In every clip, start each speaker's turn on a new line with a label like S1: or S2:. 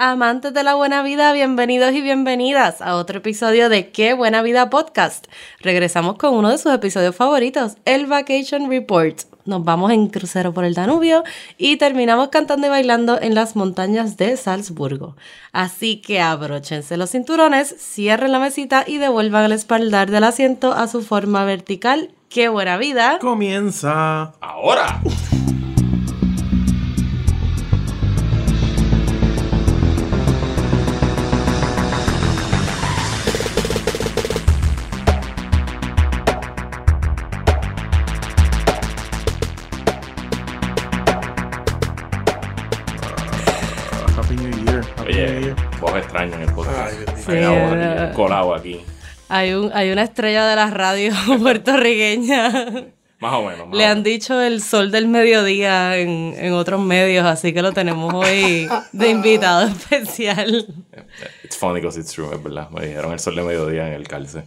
S1: Amantes de la buena vida, bienvenidos y bienvenidas a otro episodio de Qué Buena Vida Podcast. Regresamos con uno de sus episodios favoritos, el Vacation Report. Nos vamos en crucero por el Danubio y terminamos cantando y bailando en las montañas de Salzburgo. Así que abróchense los cinturones, cierren la mesita y devuelvan el espaldar del asiento a su forma vertical. ¡Qué buena vida!
S2: Comienza
S3: ahora. En el podcast.
S2: Ay, bendito.
S3: Hay
S1: Sí,
S3: una
S1: eh.
S3: colado aquí.
S1: Hay, un, hay una estrella de la radio puertorriqueña.
S3: Más o menos. más
S1: Le
S3: o
S1: han dicho el sol del mediodía en, en otros medios, así que lo tenemos hoy de invitado especial.
S3: menos. It's funny because it's true, es verdad. Me dijeron el sol de mediodía en el calce.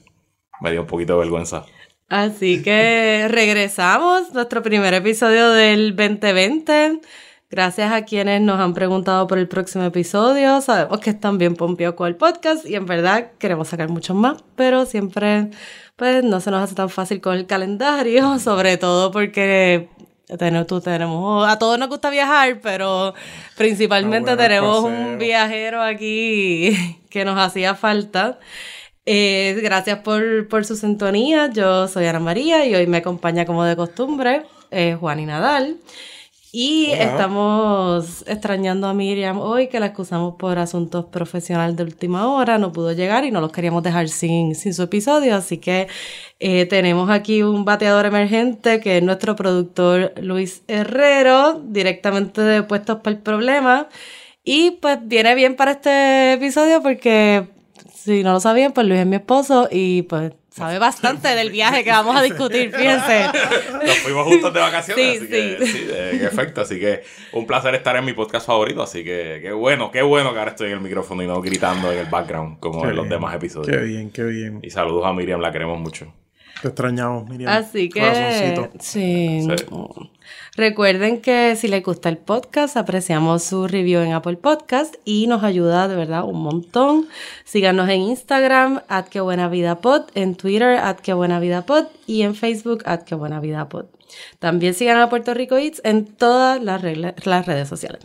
S3: Me dio un poquito de vergüenza.
S1: Así que regresamos, nuestro primer episodio del 2020. Gracias a quienes nos han preguntado por el próximo episodio. Sabemos que están bien pompeados con el podcast y en verdad queremos sacar muchos más, pero siempre pues no se nos hace tan fácil con el calendario, sobre todo porque tenemos, tú tenemos, a todos nos gusta viajar, pero principalmente
S2: Ah, bueno,
S1: tenemos un viajero aquí que nos hacía falta. Eh, gracias por, por su sintonía. Yo soy Ana María y hoy me acompaña como de costumbre eh, Juan y Nadal. Y
S2: Hola.
S1: estamos extrañando a Miriam hoy, que la excusamos por asuntos profesionales de última hora, no pudo llegar y no los queríamos dejar sin, sin su episodio, así que eh, tenemos aquí un bateador emergente que es nuestro productor Luis Herrero, directamente de Puestos para el Problema. Y pues viene bien para este episodio porque si no lo sabían, pues Luis es mi esposo y pues sabe bastante del viaje que vamos a discutir, fíjense.
S3: Nos fuimos juntos de vacaciones,
S1: Sí,
S3: así que
S1: sí.
S3: sí, en efecto. Así que un placer estar en mi podcast favorito. Así que qué bueno, qué bueno que ahora estoy en el micrófono y no gritando en el background como
S2: Qué
S3: en los demás
S2: Qué
S3: episodios.
S2: bien, qué bien.
S3: Y saludos a Miriam, la queremos mucho.
S2: Te extrañamos, Miriam.
S1: Así que sí.
S3: Sí.
S1: Recuerden que si les gusta el podcast, apreciamos su review en Apple Podcast y nos ayuda de verdad un montón. Síganos en Instagram, at que buena vida pod, en Twitter, at que buena vida pod y en Facebook, at que buena vida pod. También sigan a Puerto Rico Eats en todas las, regla- las redes sociales.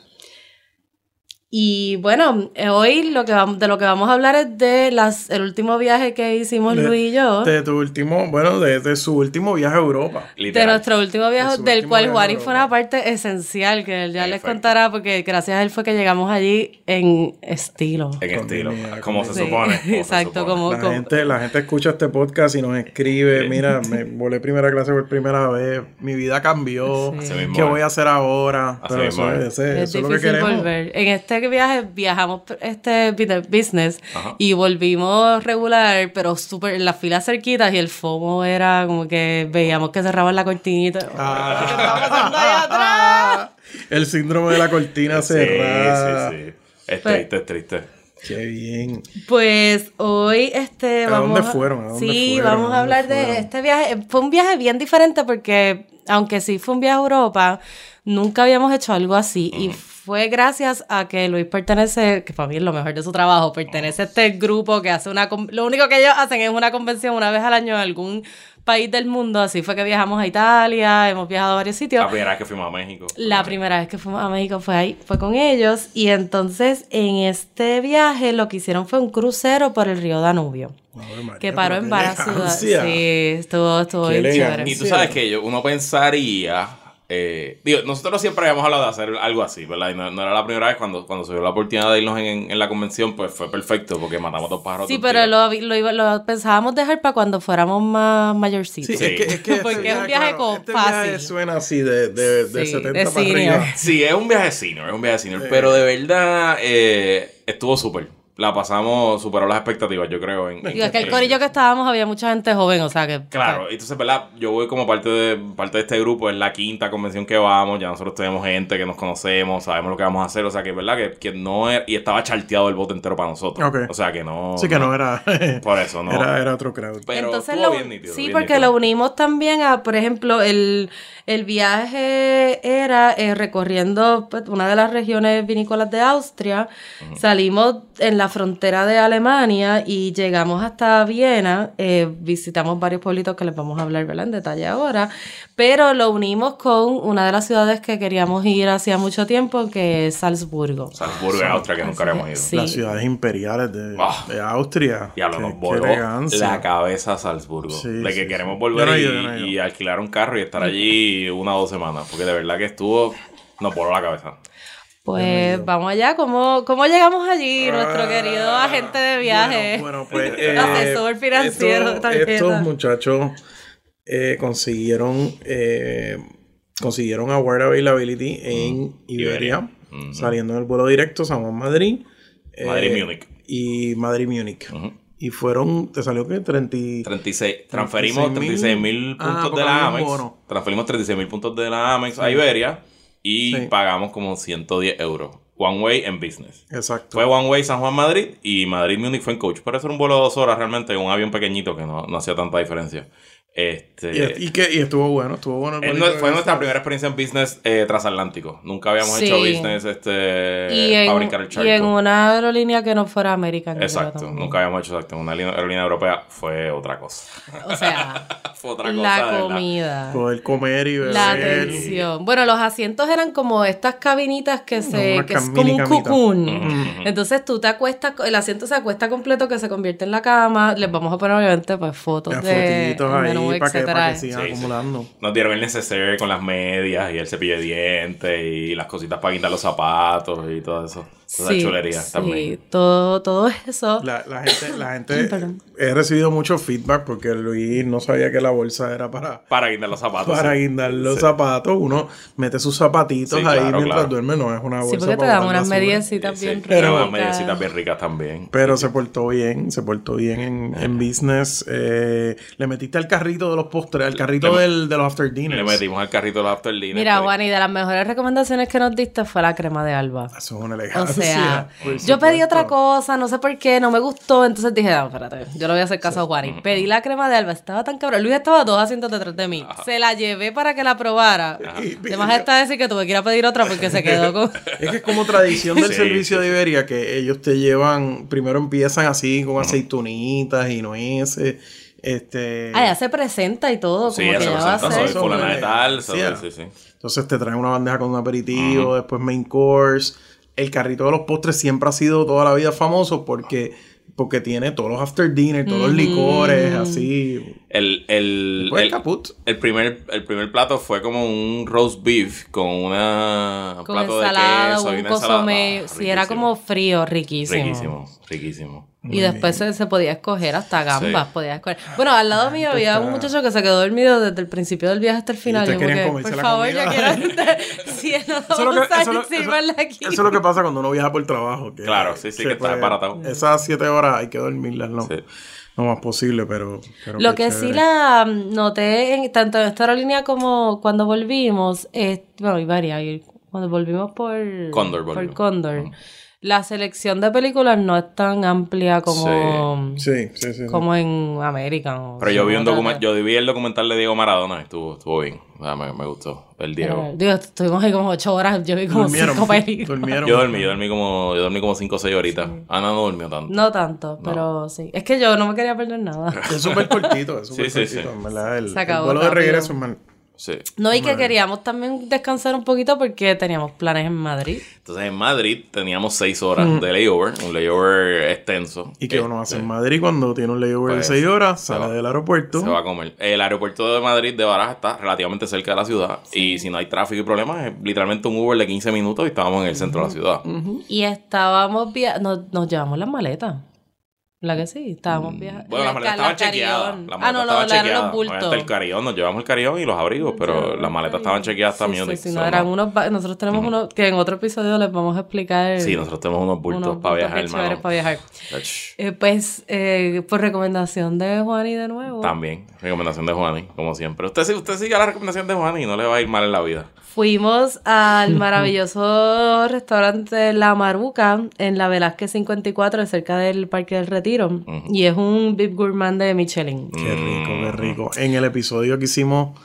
S1: Y bueno, eh, hoy lo que vamos, de lo que vamos a hablar es de las, el último viaje que hicimos
S2: De-
S1: Luis y yo.
S2: De tu último, bueno, de, de su último viaje a Europa.
S1: De
S3: Literal.
S1: nuestro último viaje,
S2: De
S1: del
S2: último
S1: cual
S2: a
S1: fue una parte esencial, que él ya les contará, porque gracias a él fue que llegamos allí en estilo.
S3: En
S2: Con
S3: estilo, como se
S1: Sí,
S3: supone. como se
S1: Exacto,
S3: supone.
S1: como,
S2: La
S1: como-
S2: gente, la gente escucha este podcast y nos escribe, mira, me volé primera clase por primera vez, mi vida cambió,
S1: Sí.
S2: ¿qué voy a hacer ahora? Pero eso,
S3: es.
S2: es, ese-
S1: es
S2: eso es lo que
S1: difícil
S2: queremos.
S1: volver. En este viaje viajamos este bu- business
S3: Ajá.
S1: y volvimos regular, pero súper en las filas cerquitas y el FOMO era como que veíamos que cerraban la cortinita. ¿Qué estaba pasando allá atrás?
S2: El síndrome de la cortina cerrada.
S3: Sí, sí, sí. Es
S1: Pues-
S3: triste, es triste.
S2: Qué bien.
S1: Pues hoy este
S2: ¿A
S1: vamos
S2: dónde fueron? ¿A dónde
S1: sí,
S2: fueron?
S1: vamos
S2: ¿A
S1: hablar de este viaje. Fue un viaje bien diferente porque aunque sí fue un viaje a Europa, nunca habíamos hecho algo así y fue gracias a que Luis pertenece, que para mí es lo mejor de su trabajo, pertenece a este grupo que hace una con- lo único que ellos hacen es una convención una vez al año en algún país del mundo, así fue que viajamos a Italia, hemos viajado a varios sitios.
S3: La primera vez que fuimos a México.
S1: La primera vez que fuimos a México fue ahí, fue con ellos. Y entonces en este viaje lo que hicieron fue un crucero por el río Danubio.
S2: María,
S1: Que paró en varias ciudades. Sí, estuvo, estuvo bien chévere.
S3: Y tú sabes que yo, uno pensaría. Eh, digo, nosotros siempre habíamos hablado de hacer algo así, ¿verdad? Y no, no era la primera vez cuando, cuando se dio la oportunidad de irnos en, en la convención, pues fue perfecto porque matamos dos pájaros.
S1: Sí, pero lo, lo, pensábamos dejar para cuando fuéramos más mayorcitos.
S2: Sí, Es, que, es que
S1: Porque
S2: este
S1: es un viaje co-
S2: este
S1: fácil.
S2: viaje suena así de, de, de
S1: Sí,
S2: 70
S1: de
S2: para arriba.
S3: Sí, es un viaje senior, es un viaje senior. Pero de verdad, eh, estuvo súper. La pasamos, superó las expectativas, yo creo. En,
S1: Digo, es que el corillo que estábamos había mucha gente joven, o sea que.
S3: Claro, entonces, ¿verdad? Yo voy como parte de, parte de este grupo, es la quinta convención que vamos, ya nosotros tenemos gente que nos conocemos, sabemos lo que vamos a hacer, o sea que, ¿verdad? Que, que no era, y estaba charteado el bote entero para nosotros.
S2: Ok.
S3: O sea que no.
S2: Sí que no era.
S3: Por eso, no.
S2: Era, era otro crowd.
S3: Pero
S1: Entonces lo,
S3: bien nítido,
S1: sí,
S3: bien
S1: porque
S3: nítido.
S1: lo unimos también a, por ejemplo, el, el viaje era eh, recorriendo pues, una de las regiones vinícolas de Austria. Salimos en la frontera de Alemania y llegamos hasta Viena. eh, visitamos varios pueblitos que les vamos a hablar ¿verdad? en detalle ahora. Pero lo unimos con una de las ciudades que queríamos ir hacía mucho tiempo, que es Salzburgo.
S3: Salzburgo en Austria, que nunca habíamos ido.
S1: Sí.
S2: Las ciudades imperiales de,
S3: Ah.
S2: de Austria. Qué-
S3: nos voló la cabeza a Salzburgo.
S2: Sí,
S3: de que
S2: sí,
S3: queremos
S2: sí.
S3: volver
S2: no
S3: y,
S2: ido, no
S3: y alquilar un carro y estar allí una o dos semanas. Porque de verdad que estuvo. Nos voló la cabeza.
S1: Pues vamos allá, ¿cómo, cómo llegamos allí, nuestro
S2: Ah,
S1: querido agente de viaje?
S2: Bueno, bueno, pues. eh,
S1: Asesor financiero de
S2: estos, muchachos eh, consiguieron. eh, consiguieron Award Availability en Iberia.
S3: Ujú.
S2: Saliendo en el vuelo directo San Juan Madrid. eh,
S3: Madrid-Múnich.
S2: Y Madrid-Múnich.
S3: Ujú.
S2: Y fueron. ¿Te salió qué? 30. y-
S3: 36. Transferimos
S2: 36.000
S3: 36 mil
S2: Ah,
S3: puntos de la Amex. Transferimos 36 mil puntos de la Amex a Iberia. Y
S2: Sí.
S3: pagamos como 110 euros. One way en business.
S2: Exacto.
S3: Fue One Way San Juan Madrid y Madrid Múnich fue en coach. Pero eso era un vuelo de dos horas realmente, un avión pequeñito que no, no hacía tanta diferencia. Este,
S2: Y, y que, y estuvo bueno, estuvo bueno. el
S3: fue nuestra primera experiencia en business eh, transatlántico. Nunca habíamos
S1: Sí.
S3: hecho business este,
S1: y, en,
S3: para brincar el charco.
S1: y en una aerolínea que no fuera American. yo creo
S3: Exacto, nunca habíamos hecho exacto. Una línea- aerolínea europea fue otra cosa.
S1: O sea,
S3: fue otra cosa.
S1: la comida.
S2: Poder comer y beber.
S1: La atención. Bueno, los asientos eran como estas cabinitas que se que es como un cocoon. Entonces tú te acuestas, el asiento se acuesta completo que se convierte en la cama. Les vamos a poner obviamente pues fotos
S2: Las
S1: de
S2: para que, para que sigan
S3: Sí, sí.
S2: acumulando.
S3: Nos dieron el neceser con las medias y el cepillo de dientes y las cositas para quitar los zapatos y todo eso. Toda esa chulería
S1: sí,
S3: también.
S1: todo, todo eso.
S2: La, la gente, la gente he recibido mucho feedback porque Luis no sabía que la bolsa era para,
S3: Para quitar los zapatos.
S2: para
S3: sí.
S2: guindar los
S3: Sí.
S2: zapatos. Uno mete sus zapatitos
S3: Sí,
S2: ahí
S3: claro,
S2: mientras
S3: claro.
S2: duerme, no es una bolsa.
S1: Sí, porque te dan unas mediecitas bien
S3: sí. Pero unas
S1: ricas.
S3: mediecitas bien ricas también.
S2: Pero se portó bien, se portó bien en, en business. Eh, le metiste al carrito de los postres, al carrito
S3: Le-
S2: del, de los after dinners.
S3: Le metimos al carrito de after dinner.
S1: Mira,
S3: pero-
S1: Juan, y de las mejores recomendaciones que nos diste fue la crema de alba.
S2: Eso es una
S1: O
S2: elegancia.
S1: Sea, yo pedí otra cosa, no sé por qué, no me gustó, entonces dije, no, espérate, yo le voy a hacer caso a Juan. Y pedí la crema de alba, estaba tan cabrón. Luis estaba a dos asientos detrás de mí. Se la llevé para que la probara. Además está decir que tuve que ir a pedir otra porque se quedó con...
S2: Es que es como tradición del
S3: Sí,
S2: servicio
S3: sí,
S2: de Iberia que ellos te llevan, primero empiezan así con aceitunitas y nueces, este...
S1: Ah, ya se presenta y todo,
S3: Sí,
S1: como
S3: ya
S1: que
S3: se
S1: ya va a
S3: presenta, soy fulana
S2: me-
S3: de tal,
S2: sí, ah.
S3: sí, sí.
S2: Entonces te traen una bandeja con un aperitivo, después main course. El carrito de los postres siempre ha sido toda la vida famoso porque, porque tiene todos los after dinner, todos los licores, así.
S3: El, el, el,
S2: caput.
S3: el primer, el primer plato fue como un roast beef con una
S1: Con
S3: plato
S1: ensalada,
S3: de queso y
S1: un
S3: una ensalada.
S1: consomé.
S3: Ah,
S1: sí, era como frío, riquísimo.
S3: Riquísimo, riquísimo.
S1: Y después se, se podía escoger hasta gambas, podía escoger. Bueno, al lado mío había un muchacho que se quedó dormido desde el principio del viaje hasta el final. Yo como
S2: querían
S1: que,
S2: comerse
S1: por
S2: la
S1: favor, yo
S2: comida.
S1: quiero... si no
S2: Eso es lo que- eso es lo-
S1: sírvanla
S2: eso-
S1: aquí.
S2: Eso es lo que pasa cuando uno viaja por trabajo. que-
S3: Claro, sí, sí, que está desbaratado.
S2: Esas siete horas hay que dormirlas lo,
S3: Sí.
S2: lo más posible, pero... pero
S1: Lo que sí la mm, noté en, tanto en esta aerolínea como cuando volvimos, es, bueno, y varias, cuando volvimos por
S3: Cóndor
S1: por. Cóndor, la selección de películas no es tan amplia como,
S2: Sí, sí, sí. sí.
S1: como en América. o
S3: Pero yo vi un documental, yo vi el documental de Diego Maradona y estuvo, estuvo bien. O sea, me, me gustó. El Diego.
S1: Digo, estuvimos ahí como ocho horas, yo vi como
S2: Durmieron,
S1: cinco películas.
S2: durmieron.
S3: Yo dormí, yo dormí como, yo dormí como 5 o 6 horitas. Ana no durmió tanto.
S1: No tanto, pero sí. Es que yo no me quería perder nada.
S2: Es súper cortito, es súper
S3: Sí, sí,
S2: cortito,
S3: sí.
S2: en verdad. El,
S1: Se acabó
S2: el vuelo de
S1: rápido.
S2: regreso es mal.
S3: Sí.
S1: No, y que queríamos también descansar un poquito porque teníamos planes en Madrid.
S3: Entonces en Madrid teníamos 6 horas de layover, un layover extenso.
S2: ¿Y qué uno hace
S3: Este,
S2: en Madrid cuando tiene un layover
S3: Pues,
S2: de 6 horas?
S3: se
S2: Sale
S3: va.
S2: del aeropuerto.
S3: Se va a comer. El aeropuerto de Madrid de Barajas está relativamente cerca de la ciudad. Y si no hay tráfico y problemas, es literalmente un Uber de 15 minutos y estábamos en el centro de la ciudad.
S1: Y estábamos via nos, nos llevamos las maletas. ¿La que sí? Estábamos viajando.
S3: Bueno, las maletas estaban chequeadas. Las
S1: Ah,
S3: maletas
S1: no, no,
S3: estaban
S1: la eran los bultos.
S3: El carillón, nos llevamos el carillón y los abrigos, pero las maletas estaban chequeadas hasta
S1: Sí, sí, no, eran
S3: no.
S1: unos nosotros tenemos unos que en otro episodio les vamos a explicar.
S3: Sí, nosotros tenemos unos bultos
S1: unos
S3: para
S1: bultos
S3: viajar,
S1: bien chéveres
S3: hermano.
S1: para viajar. Eh, pues, eh, por recomendación de Juani de nuevo,
S3: También, recomendación de Juani, como siempre. Usted, usted sigue la recomendación de Juani y no le va a ir mal en la vida.
S1: fuimos al maravilloso restaurante La Maruca en la Velázquez 54, cerca del Parque del Retiro. Y es un Bib Gourmand de Michelin.
S2: Qué rico, qué rico. En el episodio que hicimos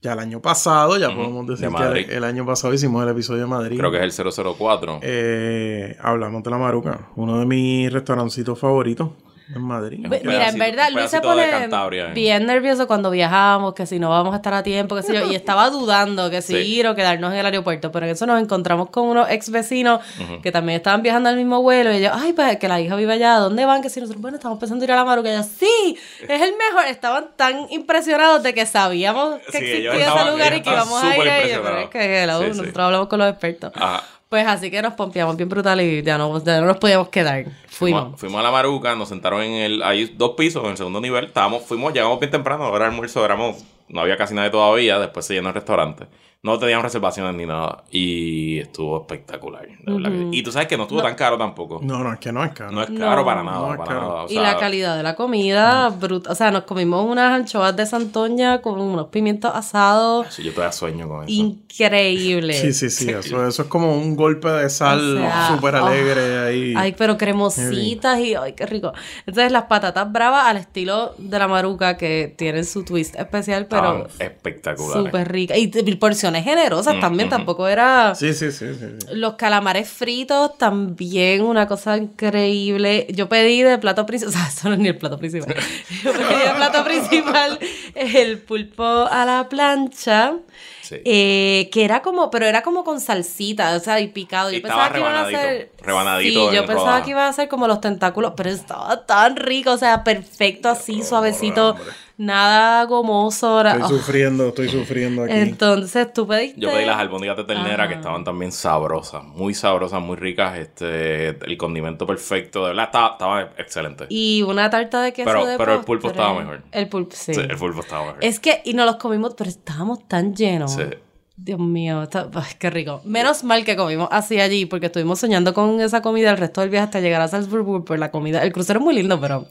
S2: ya el año pasado, ya podemos decir
S3: de
S2: que el año pasado hicimos el episodio de Madrid.
S3: Creo que es el 004.
S2: Eh, hablamos de la Maruca, uno de mis restaurancitos favoritos en Madrid.
S1: Mira, en verdad, Luis se pone
S3: eh.
S1: bien nervioso cuando viajamos, que si no vamos a estar a tiempo, que si yo, y estaba dudando que si
S3: Sí.
S1: ir o quedarnos en el aeropuerto, pero en eso nos encontramos con unos ex vecinos que también estaban viajando al mismo vuelo, y ellos, ay, pues que la hija vive allá, ¿dónde van? Que si nosotros, bueno, estamos pensando ir a la Maruca, y ellos, sí, es el mejor, estaban tan impresionados de que sabíamos que
S3: Sí,
S1: existía ese lugar y que íbamos a ir a ellos, pero es que hello,
S3: Sí, sí.
S1: nosotros hablamos con los expertos.
S3: Ajá.
S1: Pues así que nos pompeamos bien brutal y ya no, no nos podíamos quedar. Fuimos.
S3: Fuimos, fuimos a la Maruca, nos sentaron en el. Hay dos pisos en el segundo nivel. Estábamos, fuimos, llegamos bien temprano, ahora almuerzo, éramos. No había casi nadie todavía. Después se llenó el restaurante. No teníamos reservaciones ni nada. Y estuvo espectacular. de verdad que- Y tú sabes que no estuvo tan caro tampoco.
S2: No, no, es que no es caro.
S3: No es caro
S1: No,
S3: para nada.
S2: no es
S3: para
S2: caro.
S3: nada. O
S1: y
S3: sea,
S1: la calidad de la comida, bruta. O sea, nos comimos unas anchoas de Santoña con unos pimientos asados.
S3: sí, yo todavía sueño con eso.
S1: Increíble.
S2: Sí, sí, sí. Eso, eso es como un golpe de sal
S1: O sea,
S2: súper alegre ahí.
S1: Ay, pero cremositas y ay, qué rico. Entonces, las patatas bravas al estilo de la maruca que tienen su twist especial,
S3: Estaban
S1: pero
S3: espectaculares.
S1: súper rica. Y t- porciones generosas también, tampoco era.
S2: Sí, sí, sí, sí. sí.
S1: Los calamares fritos también, una cosa increíble. Yo pedí de plato principal, o sea, eso no es ni el plato principal. Yo pedí de plato principal el pulpo a la plancha.
S3: Sí.
S1: eh, que era como, pero era como con salsita, o sea, y picado. Yo
S3: Y
S1: pensaba que iban a ser.
S3: rebanadito
S1: Sí, yo
S3: en
S1: pensaba
S3: rodaja.
S1: que iba a ser como los tentáculos, pero estaba tan rico, o sea, perfecto, así, suavecito,
S2: hombre.
S1: Nada gomoso. era-
S2: Estoy
S1: oh.
S2: sufriendo, estoy sufriendo aquí.
S1: Entonces, tú pediste.
S3: Yo pedí las albóndigas de ternera
S1: Ajá.
S3: que estaban también sabrosas, muy sabrosas, muy ricas. Este, el condimento perfecto, de verdad estaba, estaba excelente.
S1: Y una tarta de queso
S3: Pero-
S1: de
S3: pero el pulpo estaba mejor.
S1: El pulpo, sí.
S3: Sí, el pulpo estaba mejor.
S1: Es que, y nos los comimos, pero estábamos tan llenos.
S3: Sí.
S1: Dios mío, está- ay, qué rico. Menos mal que comimos así allí, porque estuvimos soñando con esa comida el resto del viaje hasta llegar a Salzburgo por la comida. El crucero es muy lindo, pero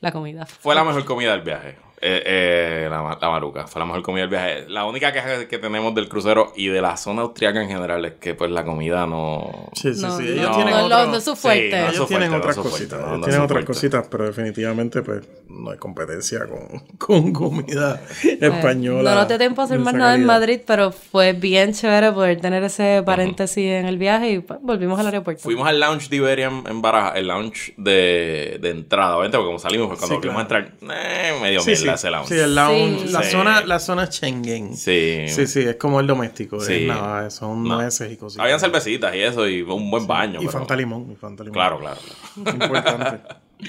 S1: la comida
S3: Fue la mejor comida del viaje. Eh, eh, la, la maruca. Fue la mejor comida del viaje. La única queja que tenemos del crucero y de la zona austriaca en general es que pues la comida no...
S2: Sí, sí,
S1: No,
S2: sí.
S1: no,
S2: Ellos
S3: no,
S2: tienen
S1: no,
S2: otro-
S1: no es su
S3: Sí,
S1: fuerte.
S3: no,
S2: Ellos tienen otras cositas,
S3: no,
S2: ellos
S3: no
S2: tienen otras cositas, pero definitivamente pues no hay competencia con, con comida española.
S1: No nos dio tiempo a hacer más nada en. Madrid, pero fue bien chévere poder tener ese paréntesis en el viaje y pues, volvimos al aeropuerto.
S3: Fuimos al lounge de Iberia en, Baraja, el lounge de, de entrada, obviamente, porque como salimos, pues cuando
S2: Sí,
S3: volvimos a entrar, eh, medio
S2: Sí, sí,
S3: ese lounge.
S2: sí, el lounge,
S1: Sí.
S2: la
S3: Sí.
S2: zona, la zona Schengen.
S3: Sí.
S2: Sí, sí, es como el doméstico,
S3: Sí.
S2: es nada, son
S3: No.
S2: nueces y cositas.
S3: Habían cervecitas y eso, y un buen baño.
S2: Y
S3: pero-
S2: Fanta Limón, y Fanta Limón.
S3: Claro, claro. claro.
S2: Importante,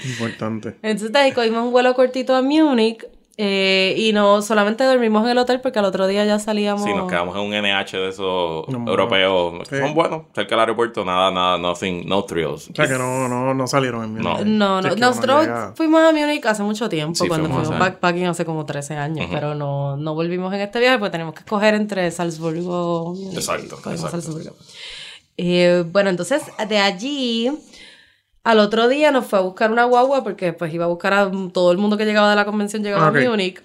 S2: importante.
S1: Entonces de ahí cogimos un vuelo cortito a Múnich eh, y no solamente dormimos en el hotel porque al otro día ya salíamos.
S3: Sí, nos quedamos en un NH de esos
S2: No,
S3: europeos.
S2: sí.
S3: Son buenos, cerca del aeropuerto, nada, nada, nothing, no thrills.
S2: O sea que no, no, no salieron en mi
S3: No.
S1: No, nosotros
S2: llega-
S1: fuimos a Múnich hace mucho tiempo,
S3: Sí,
S1: cuando
S3: fuimos
S1: backpacking hace como 13 años, pero no, no volvimos en este viaje porque tenemos que escoger entre Salzburgo y
S3: Exacto, exacto.
S1: Salzburgo. Eh, bueno, entonces de allí al otro día nos fue a buscar una guagua porque pues iba a buscar a todo el mundo que llegaba de la convención llegaba a Múnich.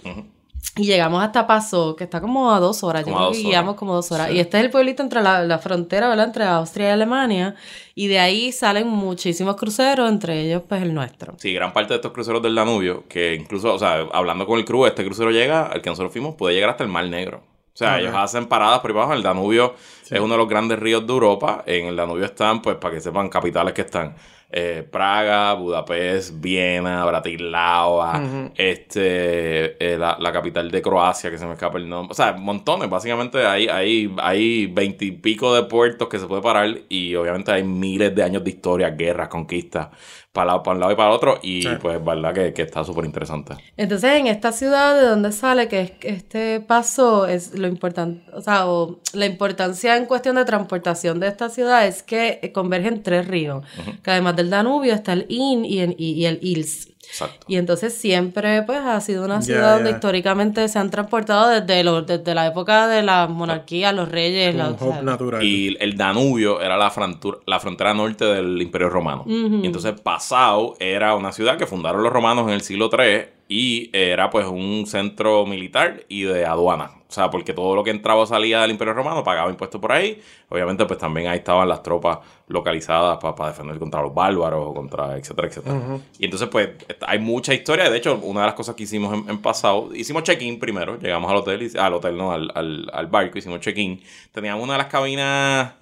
S1: Y llegamos hasta Paso, que está como a dos horas.
S3: Como horas.
S1: guiamos como dos horas. Y este es el pueblito entre la, la frontera, ¿verdad? Entre Austria y Alemania. Y de ahí salen muchísimos cruceros, entre ellos, pues, el nuestro.
S3: Sí, gran parte de estos cruceros del Danubio, que incluso, o sea, hablando con el crew, este crucero llega, al que nosotros fuimos, puede llegar hasta el Mar Negro. O sea, ellos hacen paradas por ahí abajo. El Danubio es uno de los grandes ríos de Europa. En el Danubio están, pues, para que sepan, capitales que están. Eh, Praga, Budapest, Viena, Bratislava, este, eh, la, la capital de Croacia, que se me escapa el nombre. O sea, montones. Básicamente hay, hay, hay veintipico de puertos que se puede parar y obviamente hay miles de años de historia, guerras, conquistas, para, para un lado y para el otro. Y
S2: Sí.
S3: pues, verdad que, que está súper interesante.
S1: Entonces, en esta ciudad de donde sale, que es este paso, es, lo importante, o sea, o la importancia en cuestión de transportación de esta ciudad es que convergen tres ríos, que además del Danubio está el In y, el- y- y el Ils.
S3: Exacto.
S1: Y entonces siempre pues ha sido una ciudad donde históricamente se han transportado desde, lo- desde la época de la monarquía, los reyes, la, o sea,
S2: hub natural.
S3: Y el Danubio era la, frontura- la frontera norte del Imperio Romano. Y entonces Passau era una ciudad que fundaron los romanos en el siglo III y era pues un centro militar y de aduana. O sea, porque todo lo que entraba o salía del Imperio Romano pagaba impuestos por ahí. Obviamente pues también ahí estaban las tropas localizadas para defender contra los bárbaros, contra etcétera, etcétera. Y entonces pues hay mucha historia. De hecho, una de las cosas que hicimos en, en Passau, hicimos check-in primero, llegamos al hotel, y- al hotel no, al, al, al barco, hicimos check-in. Teníamos una de las cabinas...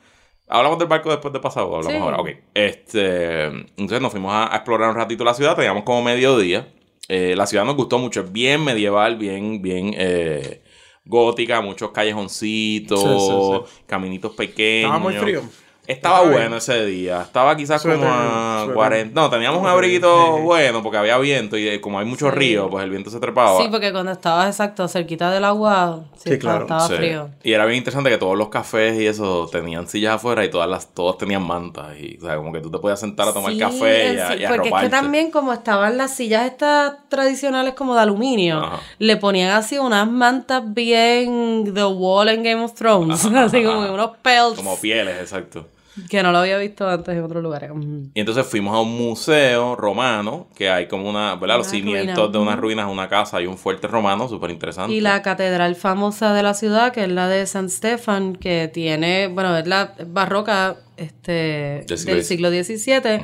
S3: Hablamos del barco después de pasado, hablamos
S1: Sí.
S3: ahora, ok. Este, entonces nos fuimos a, a explorar un ratito la ciudad, teníamos como mediodía. Eh, la ciudad nos gustó mucho, es bien medieval, bien, bien eh, gótica, muchos callejoncitos,
S2: Sí, sí,
S3: caminitos pequeños.
S2: Estaba muy frío.
S3: Estaba bueno ese día. Estaba quizás
S2: Suéter,
S3: como a
S2: suéter.
S3: 40. No, teníamos un abriguito
S2: sí.
S3: bueno porque había viento y eh, como hay muchos
S1: Sí.
S3: ríos, pues el viento se trepaba.
S1: Sí, porque cuando estabas exacto cerquita del agua, sí,
S2: claro.
S1: estaba
S3: Sí.
S1: frío.
S3: Y era bien interesante que todos los cafés y eso tenían sillas afuera y todas las todos tenían mantas. Y, o sea, como que tú te podías sentar a tomar
S1: Sí,
S3: café y a, y a
S1: porque es que también como estaban las sillas estas tradicionales como de aluminio,
S3: Ajá.
S1: le ponían así unas mantas bien The Wall en Game of Thrones, así como unos pelts
S3: Como pieles, exacto.
S1: Que no lo había visto antes en otros lugares. Mm.
S3: Y entonces fuimos a un museo romano que hay como una, ¿verdad? Los cimientos de unas ruinas, una casa y un fuerte romano, súper interesante.
S1: Y la catedral famosa de la ciudad, que es la de San Stefan, que tiene, bueno, es la barroca este,
S3: Del siglo
S1: del siglo XVII,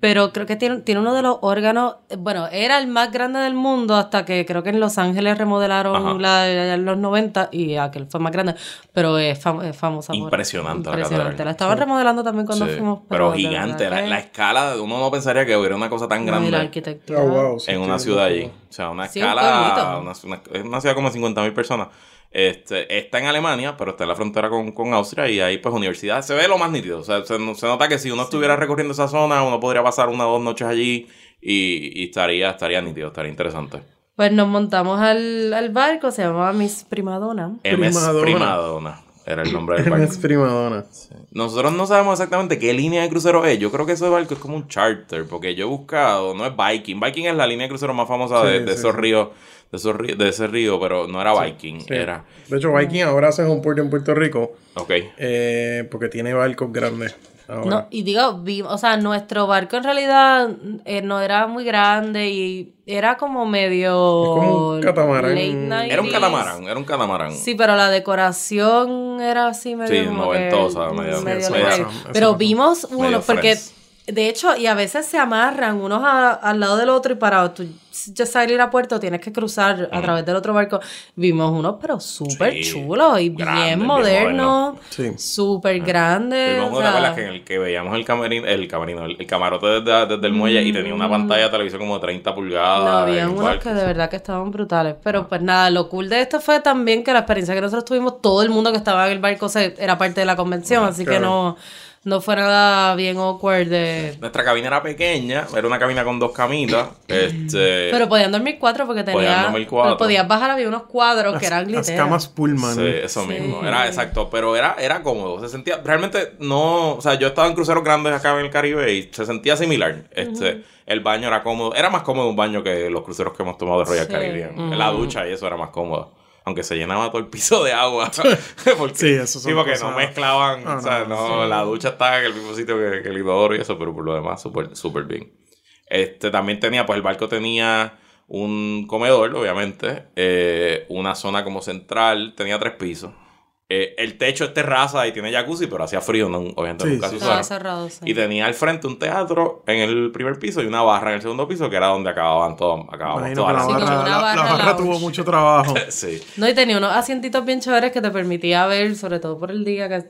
S1: pero creo que tiene, tiene uno de los órganos, eh, bueno, era el más grande del mundo hasta que creo que en Los Ángeles remodelaron la en los 90 y aquel fue más grande, pero es, fam- es famosa. por-
S3: Impresionante la
S1: Impresionante. La estaban remodelando también cuando
S3: Sí,
S1: fuimos.
S3: pero
S1: de
S3: gigante. La, la escala, uno no pensaría que hubiera una cosa tan
S1: no,
S3: grande.
S1: la arquitectura.
S2: Oh, wow, sí,
S3: en una
S2: sí,
S3: ciudad
S2: sí.
S3: allí. O sea, una
S1: Sí, un
S3: escala. Una, una- una ciudad como de 50.000 personas. Este, está en Alemania, pero está en la frontera con, con Austria y ahí pues universidad. Se ve lo más nítido. O sea, se, se nota que si uno estuviera recorriendo esa zona, uno podría pasar una o dos noches allí y, y estaría, estaría nítido, estaría interesante.
S1: Pues nos montamos al, al barco, se llamaba Miss Primadonna.
S3: MS
S2: Primadonna.
S3: Primadonna era el nombre del barco.
S2: Primadona.
S3: Nosotros no sabemos exactamente qué línea de crucero es. Yo creo que ese barco es como un charter, porque yo he buscado, no es Viking. Viking es la línea de crucero más famosa de,
S2: Sí,
S3: de
S2: sí,
S3: esos ríos, de esos ríos, de ese río, pero no era Viking,
S2: Sí.
S3: era.
S2: De hecho, Viking ahora hace un puerto en Puerto Rico
S3: Ok.
S2: eh, porque tiene barcos grandes. Ahora.
S1: No, y digo, vi- o sea, nuestro barco en realidad eh, no era muy grande y era como medio...
S2: Como un catamarán.
S1: late 90s.
S3: Era un catamarán, era un catamarán.
S1: Sí, pero la decoración era así medio
S3: Sí, noventosa, medio-
S1: medio
S2: sí,
S1: late
S2: eso-
S1: 90s.
S2: eso
S1: Pero vimos uno,
S3: Medio
S1: porque. De hecho, y a veces se amarran unos a- al lado del otro y para tú ya salir a puerto tienes que cruzar a través del otro barco. Vimos unos, pero súper
S3: Sí,
S1: chulos y
S3: grandes,
S1: bien modernos,
S2: Sí.
S1: súper grandes.
S3: Tuvimos
S1: o
S3: uno, ¿te
S1: sea,
S3: acuerdas que en el que veíamos el camerino, el camerino, el, el camarote desde, desde el muelle y tenía una pantalla de televisión como de 30 pulgadas?
S1: Mm. No, había
S3: en
S1: unos
S3: barco,
S1: que de
S3: sí.
S1: verdad que estaban brutales. Pero pues nada, lo cool de esto fue también que la experiencia que nosotros tuvimos, todo el mundo que estaba en el barco se, era parte de la convención, así que no, no fue nada bien awkward de...
S3: Nuestra cabina era pequeña, era una cabina con dos camitas. Este,
S1: Pero podían dormir cuatro porque
S3: Podían
S1: tenía...
S3: dormir cuatro.
S1: Podías bajar, había unos cuadros que eran
S2: Las
S1: literas.
S2: camas Pullman.
S3: Sí, eso mismo. Era exacto, pero era, era cómodo. Se sentía, realmente no, o sea, yo estaba en cruceros grandes acá en el Caribe y se sentía similar. Este, el baño era cómodo, era más cómodo un baño que los cruceros que hemos tomado de Royal
S1: Sí.
S3: Caribbean. La ducha y eso era más cómodo. Aunque se llenaba todo el piso de agua. porque,
S2: Sí, eso
S3: sí, porque
S2: cosas-
S3: no mezclaban.
S2: Ah,
S3: o sea,
S2: no,
S3: la ducha estaba en el mismo sitio que, que el inodoro y eso, pero por lo demás, súper súper bien. Este, también tenía, pues el barco tenía un comedor, obviamente, eh, una zona como central, tenía tres pisos. Eh, el techo es terraza y tiene jacuzzi, pero hacía frío, no, obviamente
S2: Sí,
S3: nunca
S2: sí,
S3: se
S2: sí.
S1: Estaba
S3: usaron.
S1: cerrado, sí.
S3: Y tenía al frente un teatro en el primer piso y una barra en el segundo piso, que era donde acababan todos,
S2: Imagino
S3: todas
S2: la barra,
S1: una
S2: la- la
S1: barra
S2: tuvo mucho trabajo.
S3: Sí.
S1: No, y tenía unos asientitos bien chéveres que te permitía ver, sobre todo por el día, que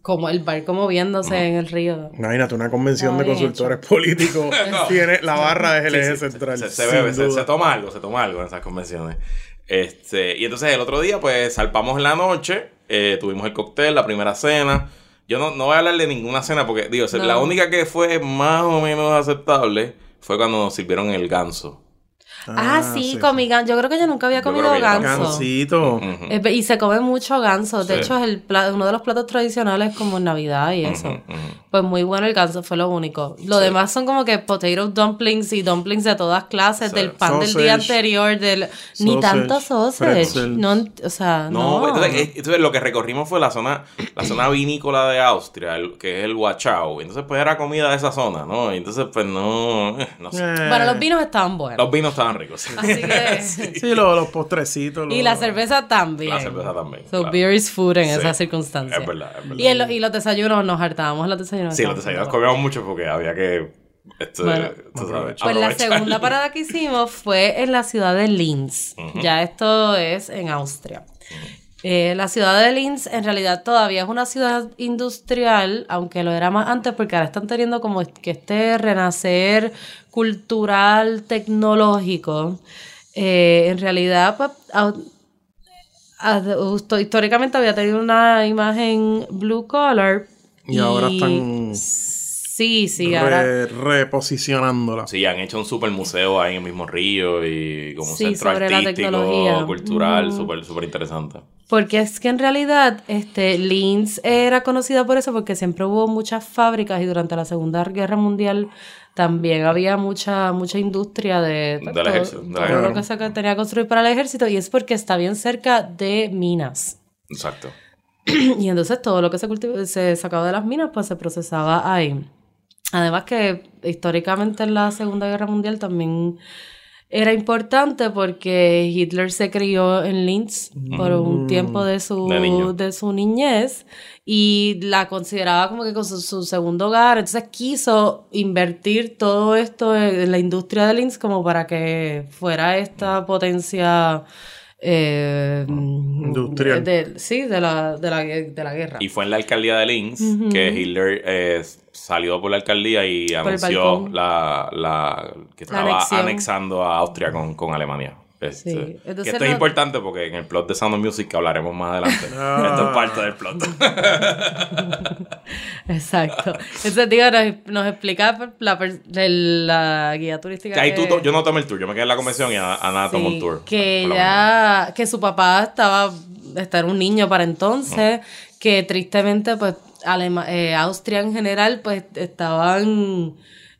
S1: como el barco moviéndose en el río.
S2: Imagínate, una convención de consultores políticos
S3: No.
S2: tiene la barra es el
S3: Sí,
S2: eje
S3: sí,
S2: central.
S3: Se, bebe, se toma algo, se toma algo en esas convenciones. Este, y entonces el otro día, pues salpamos en la noche, eh, tuvimos el cóctel, la primera cena. Yo no, no voy a hablar de ninguna cena porque, digo,
S1: No.
S3: la única que fue más o menos aceptable fue cuando nos sirvieron el ganso.
S1: Ah, sí, comí ganso. Yo creo que yo nunca había
S3: Yo
S1: comido
S3: creo que yo
S1: ganso.
S2: Gansito.
S1: Eh, Y se come mucho ganso. De
S3: Sí.
S1: hecho, es el uno de los platos tradicionales como en Navidad y eso. Pues muy bueno el ganso, fue lo único. Lo
S3: Sí.
S1: demás son como que potato dumplings y dumplings de todas clases,
S3: Sí.
S1: del pan del día anterior, del... Ni tanto sausage.
S2: pretzel.
S1: No, o sea,
S3: No,
S1: no.
S3: Entonces, eh, entonces lo que recorrimos fue la zona, la zona vinícola de Austria, el- que es el Wachau. Entonces, pues era comida de esa zona, ¿no? Y entonces, pues no, no sé.
S2: Eh,
S1: Bueno, los vinos estaban buenos.
S3: Los vinos estaban ricos.
S1: Así que...
S2: Sí, los, los postrecitos.
S1: Y la cerveza también.
S3: La cerveza también.
S1: So
S3: claro.
S1: beer is food en
S3: Sí.
S1: esas circunstancias.
S3: Es verdad, es verdad.
S1: Y, en lo- y los desayunos nos hartábamos los desayunos.
S3: Sí, los desayunos comíamos mucho porque había que. Este,
S1: Bueno,
S3: sabes,
S1: Pues la segunda parada que hicimos fue en la ciudad de Linz. Ya esto es en Austria. Eh, la ciudad de Linz en realidad todavía es una ciudad industrial, aunque lo era más antes porque ahora están teniendo como que este renacer cultural, tecnológico. Eh, en realidad, pues, au- a- justo históricamente había tenido una imagen blue collar.
S2: Y ahora están
S1: Sí, sí, ahora...
S2: reposicionándola.
S3: Sí, han hecho un super museo ahí en el mismo río y como un
S1: Sí,
S3: centro
S1: sobre la
S3: artístico,
S1: tecnología.
S3: cultural,
S1: Mm.
S3: súper, súper interesante.
S1: Porque es que en realidad este, Linz era conocida por eso porque siempre hubo muchas fábricas y durante la Segunda Guerra Mundial también había mucha mucha industria de todo,
S3: ejército,
S1: lo que se tenía que construir para el ejército y es porque está bien cerca de minas.
S3: Exacto.
S1: Y entonces todo lo que se, se sacaba de las minas pues se procesaba ahí. Además que históricamente en la Segunda Guerra Mundial también era importante porque Hitler se crió en Linz por un tiempo de su,
S3: De niño.
S1: de su niñez y la consideraba como que con su, su segundo hogar. Entonces quiso invertir todo esto en, en la industria de Linz como para que fuera esta potencia eh,
S2: Industrial.
S1: de- sí, de la, de, la, de la guerra.
S3: Y fue en la alcaldía de Linz que Hitler eh, salió por la alcaldía y anunció la, la que estaba anexando a Austria con, con Alemania. Este,
S1: Sí.
S3: que
S1: Entonces
S3: esto es importante porque en el plot de Sound of Music que hablaremos más adelante.
S2: Ah.
S3: Esto es parte del plot.
S1: Exacto. Entonces, digo, nos, nos explica la, el- guía turística.
S3: Que ahí tú
S1: que-
S3: yo no tomé el tour, yo me quedé en la convención y Ana, Ana tomó
S1: Sí,
S3: un tour.
S1: Que ella, que su papá estaba, este, era un niño para entonces, que tristemente, pues, Alema- eh, Austria en general, pues, estaban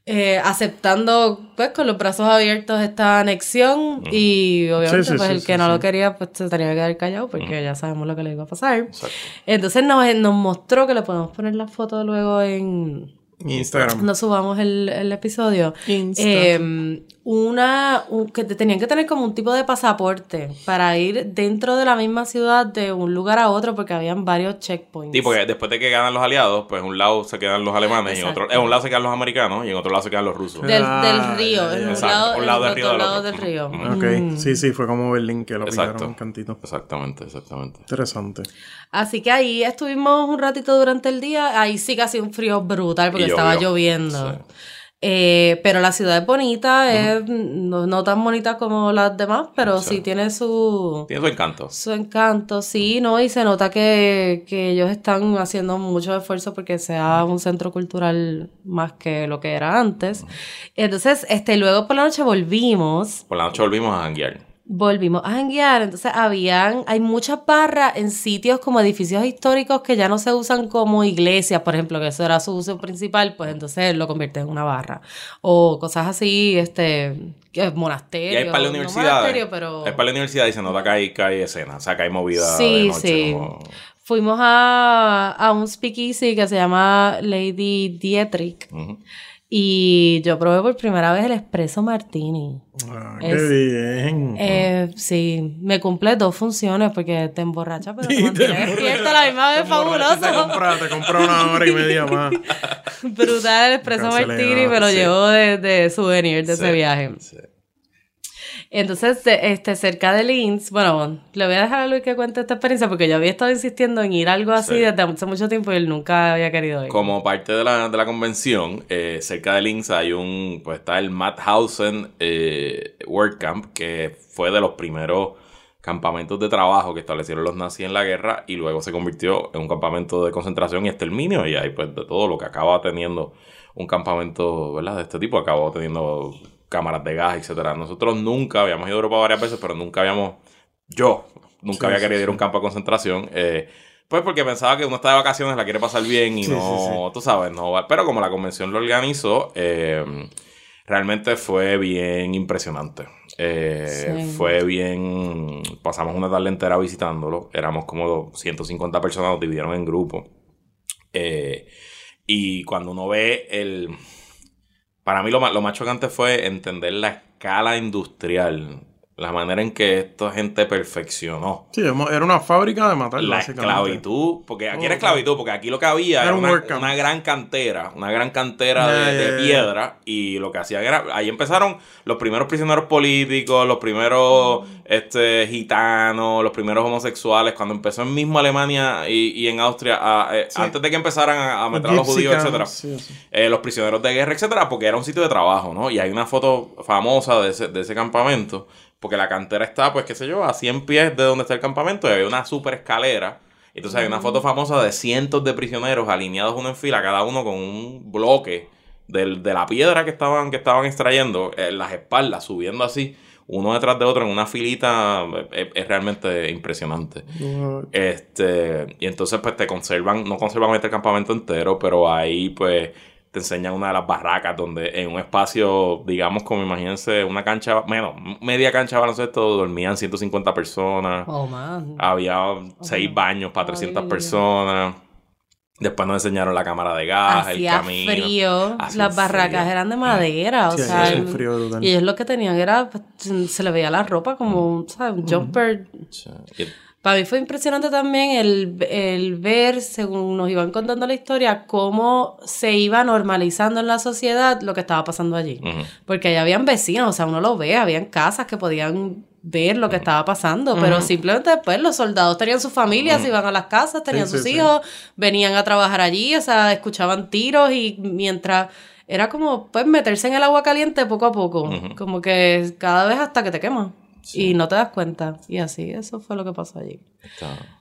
S1: eh, aceptando, pues, con los brazos abiertos esta anexión y obviamente,
S2: Sí, sí,
S1: pues,
S2: sí,
S1: el
S2: sí,
S1: que no
S2: sí.
S1: lo quería, pues, se tenía que quedar callado porque ya sabemos lo que le iba a pasar.
S3: Exacto.
S1: Entonces nos, nos mostró que le podemos poner la foto luego en,
S2: Instagram.
S1: cuando subamos el, el episodio,
S2: Insta.
S1: eh, una, un- que te- tenían que tener como un tipo de pasaporte para ir dentro de la misma ciudad de un lugar a otro porque habían varios checkpoints.
S3: Sí, porque después de que ganan los aliados, pues en un lado se quedan los alemanes y en otro,
S1: Exacto.
S3: en un lado se quedan los americanos y en otro lado se quedan los rusos.
S1: del,
S2: Ah,
S1: del río,
S2: ya,
S1: en un
S3: Exacto,
S1: lado,
S3: un lado del río
S1: dos
S3: del
S1: río.
S2: Ok,
S1: Mm.
S2: sí, sí, fue como Berlín que lo
S3: Exacto.
S2: pillaron en cantito.
S3: Exactamente, exactamente.
S2: Interesante.
S1: Así que ahí estuvimos un ratito durante el día. Ahí sí que hacía un frío brutal porque estaba lloviendo.
S3: Sí.
S1: Eh, pero la ciudad es bonita, es no, no tan bonita como las demás, pero sí,
S3: Sí.
S1: tiene su,
S3: Tiene su encanto.
S1: su encanto, sí, ¿no? Y se nota que, que ellos están haciendo mucho esfuerzo porque sea un centro cultural más que lo que era antes. Entonces, este, luego por la noche volvimos
S3: Por la noche volvimos a janguear.
S1: Volvimos a janguear, entonces habían, hay muchas barras en sitios como edificios históricos que ya no se usan como iglesias, por ejemplo, que eso era su uso principal, pues entonces lo convierte en una barra. O cosas así, este, monasterio.
S3: Y hay par de
S1: no
S3: universidades.
S1: monasterio, pero...
S3: Hay par de universidades y se nota que hay, que hay escena. O sea, que hay movida
S1: Sí,
S3: de noche.
S1: sí.
S3: como-
S1: Fuimos a, a un speakeasy que se llama Lady Dietrich
S3: Ujú.
S1: Y yo probé por primera vez el espresso martini.
S2: Ah,
S1: Es-
S2: qué bien.
S1: Eh, sí, me cumple dos funciones porque te emborracha, pero
S2: Sí, te
S1: despierta la misma vez,
S2: Te
S1: fabuloso.
S2: compra, te compra una hora y media más.
S1: Brutal el espresso martini, me lo
S3: sí.
S1: llevo de, de souvenir de
S3: Sí,
S1: ese viaje. Entonces, este, cerca de Linz, bueno, le voy a dejar a Luis que cuente esta experiencia porque yo había estado insistiendo en ir a algo así
S3: Sí.
S1: desde hace mucho tiempo y él nunca había querido ir.
S3: Como parte de la, de la convención, eh, cerca de Linz hay un, pues está el Mauthausen eh, WordCamp, que fue de los primeros campamentos de trabajo que establecieron los nazis en la guerra y luego se convirtió en un campamento de concentración y exterminio y ahí pues de todo lo que acaba teniendo un campamento, ¿verdad? De este tipo, acabó teniendo cámaras de gas, etcétera. Nosotros nunca habíamos ido a Europa varias veces, pero nunca habíamos, yo nunca
S2: Sí,
S3: había
S2: sí,
S3: querido ir a un campo de concentración. eh, pues porque pensaba que uno está de vacaciones, la quiere pasar bien y no, tú sabes, no va. Pero como la convención lo organizó, eh, realmente fue bien impresionante. Eh,
S1: Sí.
S3: Fue bien. Pasamos una tarde entera visitándolo. Éramos como 150 personas, nos dividieron en grupos. Eh, y cuando uno ve el. Para mí lo más, lo más chocante fue entender la escala industrial, la manera en que esta gente perfeccionó.
S2: Sí, era una fábrica de matar,
S3: la esclavitud, porque aquí era esclavitud, porque aquí lo que había
S2: Era
S3: era
S2: un
S3: una, una gran cantera, una gran cantera de, piedra, y lo que hacían era, ahí empezaron los primeros prisioneros políticos, los primeros este, gitanos, los primeros homosexuales, cuando empezó en mismo Alemania y, y en Austria, a- eh,
S2: Sí.
S3: antes de que empezaran a, a meter a los judíos, etcétera.
S2: Sí, sí.
S3: eh, los prisioneros de guerra, etcétera, porque era un sitio de trabajo, ¿no? Y hay una foto famosa de ese, de ese campamento, porque la cantera está, pues, qué sé yo, a 100 pies de donde está el campamento, y había una super escalera. Entonces hay una foto famosa de cientos de prisioneros alineados uno en fila, cada uno con un bloque del- de la piedra que estaban, que estaban extrayendo, en las espaldas, subiendo así, uno detrás de otro en una filita, eh, es, realmente impresionante. Este, y entonces pues te conservan, no conservan este campamento entero, pero ahí pues te enseñan una de las barracas donde en un espacio, digamos como imagínense una cancha, menos, media cancha de baloncesto, dormían 150 personas,
S1: Oh, man.
S3: había seis baños para
S1: Ay,
S3: 300
S1: Dios.
S3: personas, después nos enseñaron la cámara de gas, el camino.
S1: frío,
S3: Hacía
S1: las barracas
S3: frío.
S1: eran de madera, o
S2: Sí,
S1: sea, el-
S2: frío brutal.
S1: y ellos lo que tenían era, pues, se le veía la ropa como un, ¿sabes? un jumper.
S3: Sí. Y-
S1: Para mí fue impresionante también el, el ver, según nos iban contando la historia, cómo se iba normalizando en la sociedad lo que estaba pasando allí. Porque allá habían vecinos, o sea, uno lo ve, habían casas que podían ver lo que estaba pasando, pero simplemente después los soldados tenían sus familias, iban a las casas, tenían
S2: Sí,
S1: sus
S2: sí, sí.
S1: hijos, venían a trabajar allí, o sea, escuchaban tiros y mientras era como pues meterse en el agua caliente poco a poco, como que cada vez hasta que te y no te das cuenta y así, eso fue lo que pasó allí.
S3: Está-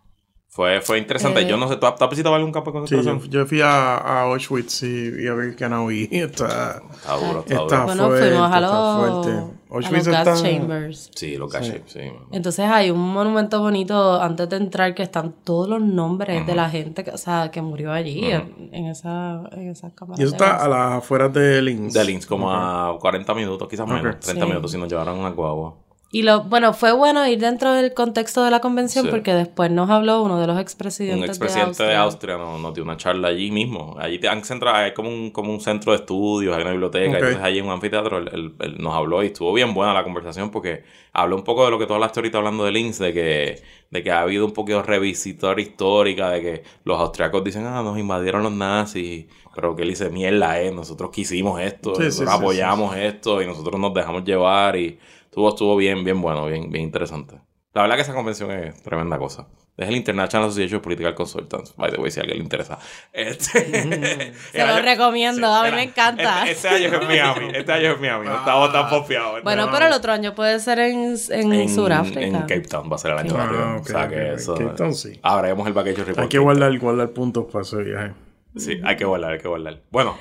S3: Fue, fue interesante.
S1: Eh,
S3: Yo no sé, ¿tú has, tú has visitado algún campo de
S2: Sí, yo,
S3: concentración?
S2: yo fui a, a Auschwitz y, y a Birkenau y está,
S3: Está duro, está
S2: está
S3: duro.
S1: Bueno,
S2: fuerte,
S1: fuimos a los,
S2: fuerte.
S1: a los
S2: Auschwitz
S1: gas
S2: está...
S1: chambers.
S3: Sí, los sí.
S1: Entonces hay un monumento bonito antes de entrar que están todos los nombres de la gente que, o sea, que murió allí en, en esa, en esas cámaras.
S2: Y eso está
S1: gas.
S2: a las afueras de Linz.
S3: De Linz, como a 40 minutos, quizás menos.
S2: Ok.
S3: 30
S1: Sí.
S3: minutos si nos llevaron una guagua.
S1: Y lo, bueno, fue bueno ir dentro del contexto de la convención
S3: Sí.
S1: porque después nos habló uno de los
S3: Un
S1: expresidentes
S3: expresidente de
S1: de
S3: Austria, nos, nos dio una charla allí mismo. Allí te han centrado, hay como un, como un centro de estudios, hay una biblioteca.
S2: Ok.
S3: Entonces allí en un anfiteatro él, él- él nos habló y estuvo bien buena la conversación porque habló un poco de lo que tú hablaste ahorita hablando de Linz, de que, de que ha habido un poquito de revisitor histórica, de que los austriacos dicen, ah, nos invadieron los nazis. Pero que él dice, mierda, eh, nosotros quisimos esto,
S2: Sí, sí,
S3: nosotros
S2: sí,
S3: apoyamos esto y nosotros nos dejamos llevar y estuvo, estuvo bien, bien bueno, bien, bien interesante. La verdad que esa convención es tremenda cosa. Es el International Association of Political Consultants. By the way, si a alguien le interesa. Este,
S1: Se lo recomiendo, a mí me encanta.
S3: Este, este año es en Miami. Este año es Miami. No estamos tan pofiados.
S1: Bueno, pero el otro año puede ser en, en,
S3: en
S1: Sudáfrica.
S3: En Cape Town va a ser el año
S2: Ah,
S3: rápido.
S2: ok,
S3: o sea
S2: ok,
S3: que
S2: ok.
S3: eso.
S2: Cape Town, sí.
S3: Abriremos el Vacation Report.
S2: Hay que guardar, guardar puntos para ese viaje.
S3: Sí, hay que guardar, hay que guardar. Bueno,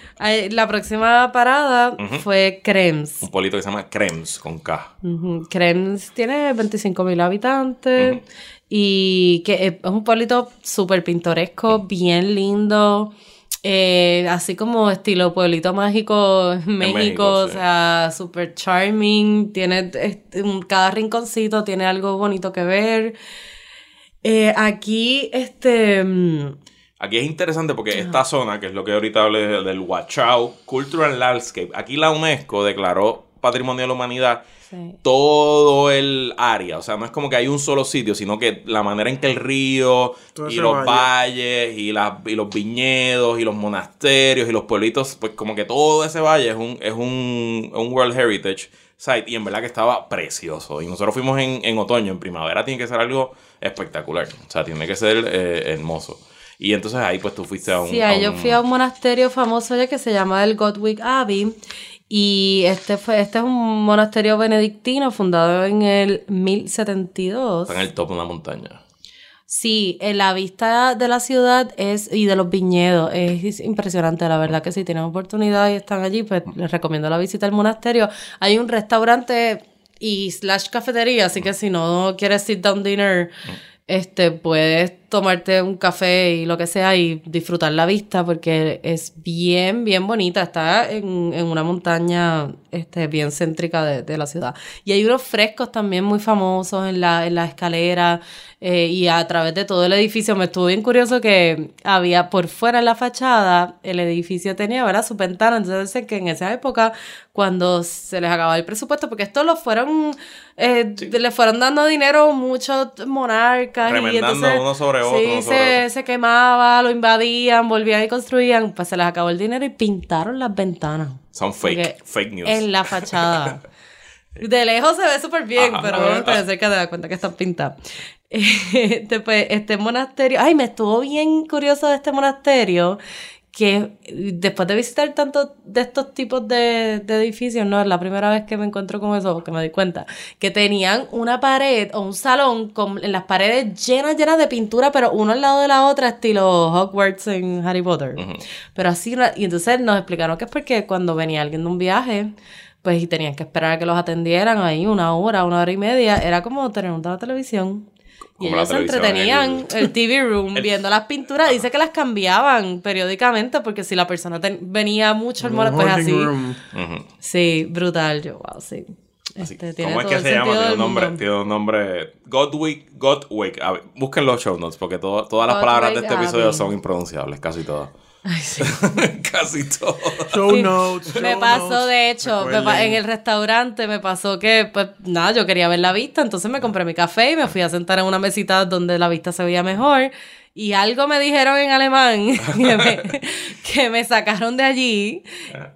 S1: La próxima parada fue Krems.
S3: un polito que se llama Krems con K.
S1: Ujú. Krems tiene 25.000 habitantes y que es un pueblito súper pintoresco, bien lindo, eh, así como estilo pueblito mágico en México,
S3: México,
S1: o
S3: sí.
S1: sea, súper charming, tiene este, cada rinconcito tiene algo bonito que ver. Eh, aquí, este...
S3: Aquí es interesante porque esta zona, que es lo que ahorita hablé del del Huachao Cultural Landscape, aquí la UNESCO declaró Patrimonio de la Humanidad
S1: sí.
S3: todo el área. O sea, no es como que hay un solo sitio, sino que la manera en que el río
S2: Todo
S3: y los
S2: valle.
S3: valles y, las, y los viñedos y los monasterios y los pueblitos, pues como que todo ese valle es un, es un, un World Heritage Site y en verdad que estaba precioso. Y nosotros fuimos en, en otoño, en primavera tiene que ser algo espectacular. O sea, tiene que ser eh, hermoso. Y entonces ahí pues tú fuiste a un...
S1: Sí,
S3: a
S1: ahí yo fui a un monasterio famoso ya que se llama el Godwick Abbey. Y este fue, este es un monasterio benedictino fundado en el 1072.
S3: Está en el top de una montaña.
S1: Sí, en la vista de la ciudad es y de los viñedos es impresionante, la verdad que si tienen oportunidad y están allí, pues les recomiendo la visita al monasterio. Hay un restaurante y slash cafetería, así que si no quieres sit down dinner, este puedes tomarte un café y lo que sea y disfrutar la vista porque es bien, bien bonita. Está en, en una montaña este, bien céntrica de, de, la ciudad. Y hay unos frescos también muy famosos en la, en escalera eh, y a través de todo el edificio. Me estuvo bien curioso que había por fuera en la fachada, el edificio tenía, ¿verdad? Su ventana. Entonces, que en esa época, cuando se les acababa el presupuesto, porque esto lo fueron, eh, sí. le fueron dando dinero muchos monarcas.
S3: Remendando
S1: y entonces,
S3: uno sobre otro.
S1: Sí,
S3: uno
S1: se,
S3: otro.
S1: se quemaba, lo invadían, volvían y construían. Pues se les acabó el dinero y pintaron las ventanas.
S3: Son fake, fake news.
S1: En la fachada. De lejos se ve súper bien,
S3: Ajá,
S1: pero
S3: ajá.
S1: bueno, te cerca te das cuenta que están pintadas. Después, este monasterio, ay, me estuvo bien curioso de este monasterio, que después de visitar tantos de estos tipos de, de, edificios, no es la primera vez que me encuentro con eso, que me doy cuenta, que tenían una pared o un salón con en las paredes llenas, llenas de pintura, pero uno al lado de la otra, estilo Hogwarts en Harry Potter. Uh -huh. Pero así, y entonces nos explicaron que es porque cuando venía alguien de un viaje, pues y tenían que esperar a que los atendieran ahí una hora, una hora y media, era como tener una televisión. Y ellos se entretenían el, el TV room el, viendo las pinturas. Dice que las cambiaban periódicamente porque si la persona venía mucho al mall, pues así. Sí, brutal. Yo, wow, sí.
S3: Este, ¿Cómo es que se llama? Tiene un nombre, tiene un nombre. Godwick, Godwick. A ver, busquen los show notes porque todo, todas las Godwick palabras de este episodio Abby. son impronunciables, casi todas.
S1: Ay, sí.
S3: Casi todo.
S2: Show sí. notes.
S1: me pasó,
S2: notes.
S1: de hecho, me pa en el restaurante me pasó que, pues nada, yo quería ver la vista, entonces me compré mi café y me fui a sentar en una mesita donde la vista se veía mejor. Y algo me dijeron en alemán que me, que me sacaron de allí.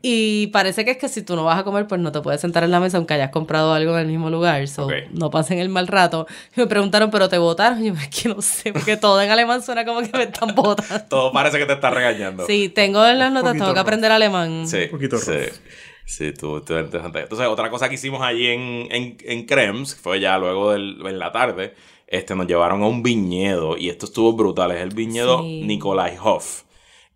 S1: Y parece que es que si tú no vas a comer, pues no te puedes sentar en la mesa aunque hayas comprado algo en el mismo lugar. So,
S3: Okay.
S1: no pasen el mal rato. Y me preguntaron, ¿pero te votaron? Y yo, es que no sé, porque todo en alemán suena como que me están votando.
S3: Todo parece que te está regañando.
S1: Sí, tengo en las notas, tengo que
S2: rough.
S1: aprender alemán.
S3: Sí.
S2: Un poquito
S3: sí.
S2: rough.
S3: Sí, estuvo, estuvo interesante. Entonces, otra cosa que hicimos allí en, en, en Krems, fue ya luego del, en la tarde, este, nos llevaron a un viñedo y esto estuvo brutal. Es el viñedo
S1: Sí.
S3: Nikolai Hoff,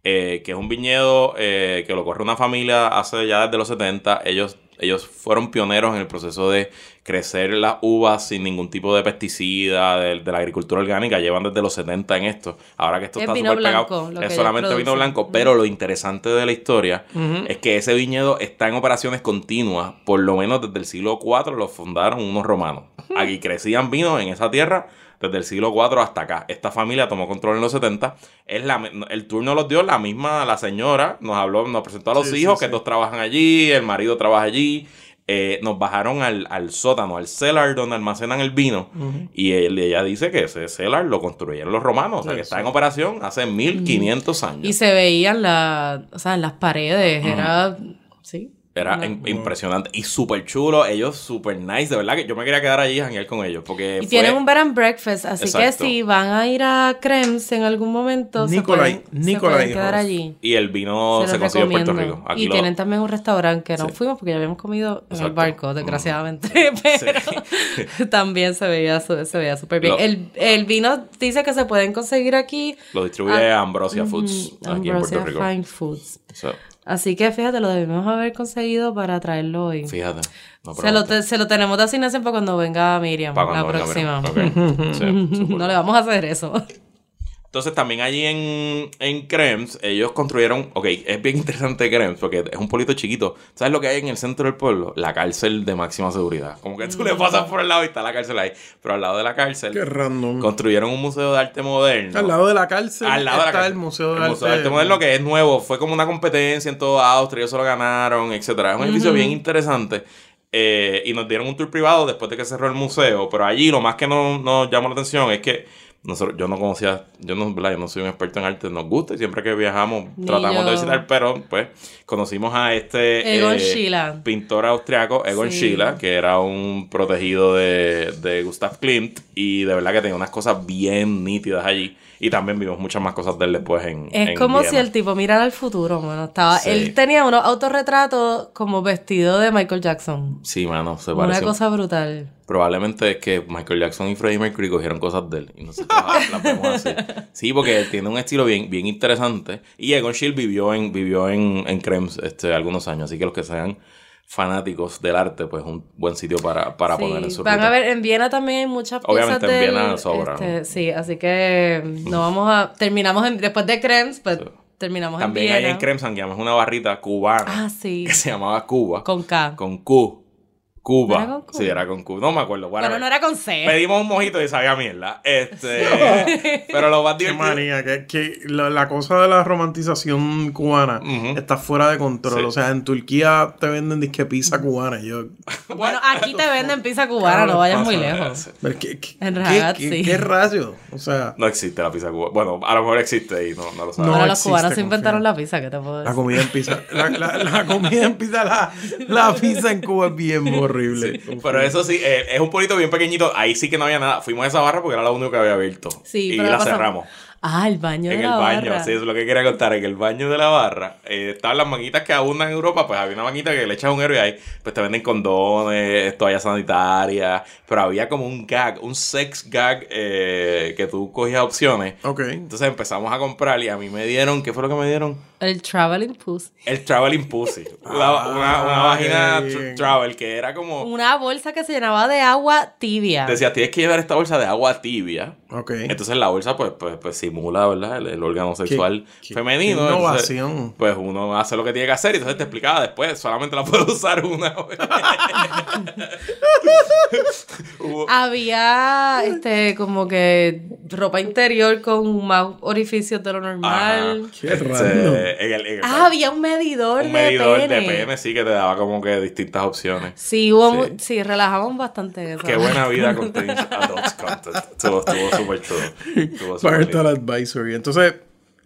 S3: eh, que es un viñedo eh, que lo corre una familia hace ya desde los 70. Ellos, ellos fueron pioneros en el proceso de crecer las uvas sin ningún tipo de pesticida, de, de la agricultura orgánica. Llevan desde los 70 en esto. Ahora que esto
S1: Es
S3: está súper pegado, es solamente vino blanco. Pero lo interesante de la historia es que ese viñedo está en operaciones continuas, por lo menos desde el siglo IV lo fundaron unos romanos. Aquí crecían vinos en esa tierra desde el siglo IV hasta acá. Esta familia tomó control en los 70. Es la, el turno los dio la misma, la señora, nos habló, nos presentó a los
S2: Sí,
S3: hijos,
S2: sí,
S3: que dos trabajan allí, el marido trabaja allí. Eh, nos bajaron al, al sótano, al cellar donde almacenan el vino. Y él, ella dice que ese cellar lo construyeron los romanos. O sea, que está en operación hace 1500 años.
S1: Y se veían la, o sea, en las paredes, era, sí.
S3: Era
S1: Una-
S3: im- impresionante y súper chulo. Ellos súper nice. De verdad que yo me quería quedar allí y janguear con ellos. Porque
S1: Y
S3: fue-
S1: tienen un bed and breakfast, así que
S3: Exacto.
S1: si van a ir a Krems en algún momento, se
S2: Nicolai-
S1: pueden, se
S2: Nicolai
S1: pueden quedar allí.
S3: Y el vino
S1: Se
S3: se, consigue en Puerto. Rico. Aquí
S1: y
S3: lo-
S1: tienen también un restaurante que no
S3: Sí.
S1: fuimos porque ya habíamos comido en el
S3: Exacto.
S1: barco,
S3: Mm.
S1: desgraciadamente, pero también se veía su- se veía súper bien.
S3: Lo-
S1: El, el vino dice que se pueden conseguir aquí.
S3: Lo distribuye
S1: Ah,
S3: Ambrosia Foods
S1: Ujú,
S3: aquí en
S1: Ambrosia
S3: Puerto Rico.
S1: Fine Foods.
S3: So,
S1: Así que fíjate, lo debimos haber conseguido para traerlo hoy.
S3: fíjate. no
S1: se, lo te- se lo tenemos de asignación para cuando venga Miriam, la
S3: venga,
S1: próxima.
S3: Sí,
S1: no le vamos a hacer eso.
S3: Entonces también allí en, en Krems, ellos construyeron, ok, es bien interesante Krems porque es un pueblito chiquito. ¿Sabes lo que hay en el centro del pueblo? La cárcel de máxima seguridad. Como que tú le pasas por el lado y está la cárcel ahí. Pero al lado de la cárcel
S2: Qué random.
S3: construyeron un museo de arte moderno.
S2: Al lado de la cárcel
S3: Al lado de la
S2: está
S3: cárcel.
S2: el Museo de
S3: El
S2: Arte.
S3: Museo de Arte Moderno que es nuevo. Fue como una competencia en toda Austria. Ellos se lo ganaron, etcétera. Es un edificio bien interesante. Eh, y nos dieron un tour privado después de que cerró el museo. Pero allí lo más que nos, nos llamó la atención es que nosotros, yo no conocía, yo no, ¿verdad? yo no soy un experto en arte, nos gusta y siempre que viajamos
S1: Ni
S3: tratamos
S1: yo.
S3: de visitar, pero pues conocimos a este
S1: Egon
S3: eh, pintor austriaco, Egon
S1: Sí.
S3: Schiele, que era un protegido de, de Gustav Klimt y de verdad que tenía unas cosas bien nítidas allí. Y también vimos muchas más cosas de él después en.
S1: Es
S3: en
S1: como
S3: Viena.
S1: si el tipo mirara al futuro, mano. Estaba,
S3: Sí.
S1: Él tenía unos autorretratos como vestido de Michael Jackson.
S3: Sí, mano, se
S1: Una
S3: parece.
S1: cosa brutal.
S3: Probablemente es que Michael Jackson y Freddie Mercury cogieron cosas de él y nosotros las vemos así. Sí, porque él tiene un estilo bien, bien interesante. Y Egon Schiele vivió en, vivió en, en Krems este, algunos años, así que los que sean fanáticos del arte, pues un buen sitio para, para
S1: Sí,
S3: poner en su
S1: Van
S3: ruta.
S1: a ver, en Viena también hay muchas
S3: Obviamente
S1: piezas
S3: en
S1: del-
S3: Viena sobra,
S1: este,
S3: ¿no?
S1: Sí, así que no vamos a... Terminamos en, después de Krems, pues terminamos
S3: También
S1: en
S3: hay
S1: Viena.
S3: en Krems es una barrita cubana
S1: Ah, sí.
S3: que se llamaba Cuba.
S1: Con K.
S3: Con Q. Cuba.
S1: ¿No era con Q?
S3: Sí, era con Q. No me acuerdo.
S1: bueno, no era con C.
S3: Pedimos un mojito y sabía mierda. Este, pero lo más
S2: Qué
S3: divertido.
S2: manía, que, que la, la cosa de la romantización cubana
S3: Ujú.
S2: está fuera de control.
S3: Sí.
S2: O sea, en Turquía te venden disque pizza cubana. y Yo,
S1: Bueno, aquí te venden pizza cubana, no vayas muy lejos.
S2: pero ¿qué, qué,
S1: En
S2: qué-
S1: realidad,
S2: qué-
S1: sí.
S2: qué rayos? O sea,
S3: No existe la pizza cubana. Bueno, a lo mejor existe y no, no lo sabes.
S2: No
S1: los cubanos se inventaron la pizza, ¿qué te puedo
S2: la
S1: decir?
S2: comida en pizza. La, la- la comida en pizza, la, la pizza en Cuba es bien horrible.
S3: Pero eso sí, eh, es un pueblito bien pequeñito. Ahí sí que no había nada. Fuimos a esa barra porque era la única que había abierto.
S1: Sí,
S3: y
S1: pero
S3: la cerramos.
S1: Ah, el baño
S3: En
S1: de
S3: el
S1: la
S3: baño,
S1: barra.
S3: sí, eso es lo que quería contar. En el baño de la barra eh, estaban las manguitas que abundan en Europa. Pues había una manguita que le echas un y ahí pues te venden condones, toallas sanitarias. Pero había como un gag, un sex gag eh, que tú cogías opciones.
S2: Ok.
S3: Entonces empezamos a comprar y a mí me dieron, ¿qué fue lo que me dieron?
S1: El traveling puss.
S3: El Traveling Pussy. Una, una, una vagina
S2: Ah, bien.
S3: travel que era como.
S1: Una bolsa que se llenaba de agua tibia.
S3: Decía, tienes que llevar esta bolsa de agua tibia.
S2: Ok.
S3: Entonces la bolsa pues, pues, pues simula, ¿verdad? El, el órgano sexual
S2: qué-
S3: femenino.
S2: qué
S3: Entonces,
S2: innovación.
S3: pues uno hace lo que tiene que hacer y entonces te explicaba después, solamente la puedes usar una vez.
S1: Había este como que ropa interior con más orificios de lo
S3: Ajá.
S1: normal.
S2: Qué
S3: Este,
S2: random.
S3: en el- en el-
S1: Ah, había un medidor,
S3: un medidor
S1: de,
S3: de
S1: pene.
S3: sí, que te daba como que distintas opciones.
S1: Sí, hubo
S3: Sí.
S1: sí, relajamos bastante eso.
S3: Qué buena vida con Teen Adults Content. Estuvo, súper chulo.
S2: Parental. Advisory. Entonces,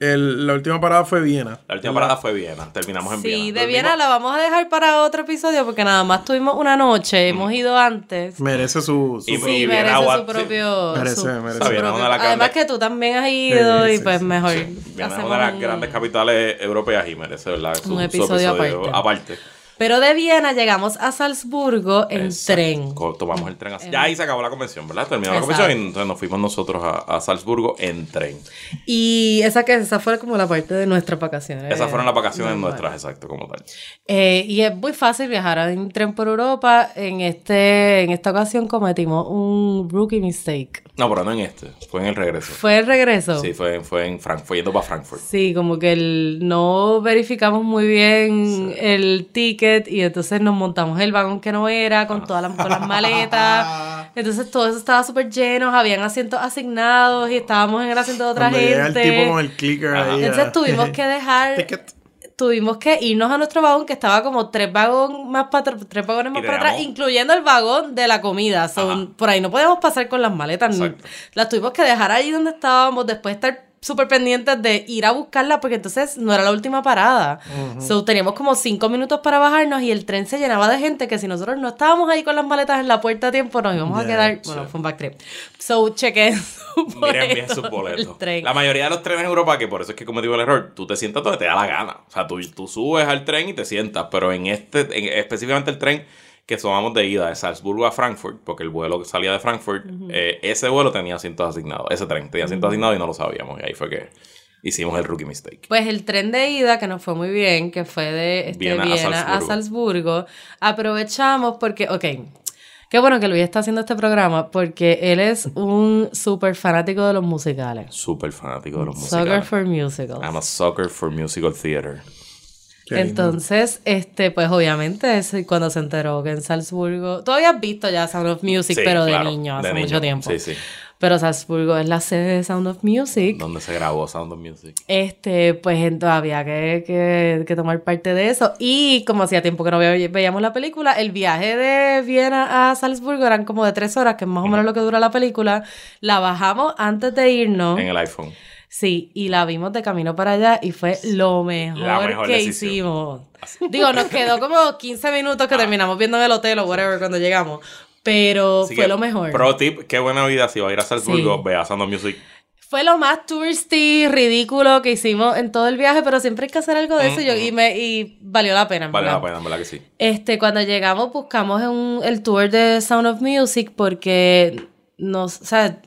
S2: el- la última parada fue Viena.
S3: La última parada fue Viena. Terminamos en Viena.
S1: Sí, de Viena la vamos a dejar para otro episodio porque nada más tuvimos una noche, hemos ido antes.
S2: Merece su. su
S3: Y-
S1: Sí,
S3: Viena
S1: merece su propio.
S2: Merece,
S1: su-
S2: merece.
S1: su propio- Además
S3: grandes-
S1: que tú también has ido
S2: Sí,
S1: y
S2: sí,
S1: pues
S2: sí.
S1: mejor.
S3: Viena es una de las
S1: un-
S3: grandes capitales europeas y merece, ¿verdad? Su,
S1: Un
S3: su
S1: episodio aparte.
S3: aparte.
S1: Pero de Viena llegamos a Salzburgo en
S3: Exacto.
S1: tren.
S3: Tomamos el tren así. Ya ahí se acabó la convención, ¿verdad? Terminó la convención y entonces nos fuimos nosotros a, a Salzburgo en tren.
S1: Y esa que esa fue como la parte de nuestras vacaciones.
S3: Esas fueron las vacaciones
S1: normal.
S3: nuestras, exacto, como tal.
S1: Eh, y es muy fácil viajar en tren por Europa. En este, en esta ocasión cometimos un rookie mistake.
S3: No, pero no en este, fue en el regreso.
S1: Fue el regreso.
S3: Sí, fue, fue en Frankfurt, fue yendo para Frankfurt.
S1: Sí, como que el, no verificamos muy bien el ticket y entonces nos montamos el vagón que no era con todas las, con las maletas. Entonces todo eso estaba súper lleno, habían asientos asignados y estábamos en el asiento de otra
S2: Cuando llega el
S1: gente.
S2: tipo con el clicker ahí.
S1: Entonces
S2: ah,
S1: tuvimos que dejar,
S2: Ticket.
S1: tuvimos que irnos a nuestro vagón que estaba como tres vagones más para tres vagones más para atrás, incluyendo el vagón de la comida. So, por ahí no podíamos pasar con las maletas.
S3: Exacto.
S1: Las tuvimos que dejar ahí donde estábamos, después estar súper pendientes de ir a buscarla porque entonces no era la última parada. So teníamos como cinco minutos para bajarnos y el tren se llenaba de gente que si nosotros no estábamos ahí con las maletas en la puerta a tiempo nos íbamos a
S2: Ya,
S1: quedar,
S3: sí.
S1: bueno, fue un backtrip. So chequen su
S3: Miren bien sus boletos. La mayoría de los trenes en Europa, que por eso es que cometí el error, tú te sientas donde te da la gana. O sea, tú, tú subes al tren y te sientas, pero en este, en- específicamente el tren que tomamos de ida de Salzburgo a Frankfurt, porque el vuelo que salía de Frankfurt, eh, ese vuelo tenía asientos asignados. Ese tren tenía asientos asignados y no lo sabíamos. Y ahí fue que hicimos el rookie mistake.
S1: Pues el tren de ida, que nos fue muy bien, que fue de este,
S3: Viena
S1: Viena,
S3: a
S1: a, Salzburgo. aprovechamos porque, ok, qué bueno que Luis está haciendo este programa, porque él es un súper fanático de los musicales.
S3: Súper fanático de los
S1: Sucker
S3: musicales.
S1: for musicals.
S3: I'm a sucker for musical theater.
S2: Qué lindo.
S1: Entonces, este, pues obviamente, cuando se enteró que en Salzburgo, tú habías visto ya Sound of Music,
S3: Sí,
S1: pero
S3: claro,
S1: de niño, hace
S3: de
S1: mucho tiempo.
S3: Sí, sí.
S1: Pero Salzburgo es la sede de Sound of Music.
S3: Donde se grabó Sound of Music.
S1: Este, pues entonces había que, que, que tomar parte de eso. Y como hacía tiempo que no ve- veíamos la película, el viaje de Viena a Salzburgo eran como de tres horas, que es más o menos lo que dura la película. La bajamos antes de irnos.
S3: En el iPhone.
S1: Sí, y la vimos de camino para allá y fue lo mejor, que
S3: decisión.
S1: hicimos. Digo, nos quedó como 15 minutos que terminamos viendo en el hotel o whatever cuando llegamos. Pero
S3: Así
S1: fue
S3: que,
S1: lo mejor.
S3: Pro tip, qué buena vida si va a ir a Salzburgo,
S1: Sí.
S3: vea Sound of Music.
S1: fue lo más touristy, ridículo que hicimos en todo el viaje, pero siempre hay que hacer algo de eso y yo- y, me, y valió la pena. verdad.
S3: la pena, en verdad que sí.
S1: Este, cuando llegamos buscamos un- el tour de Sound of Music porque nos, o sea,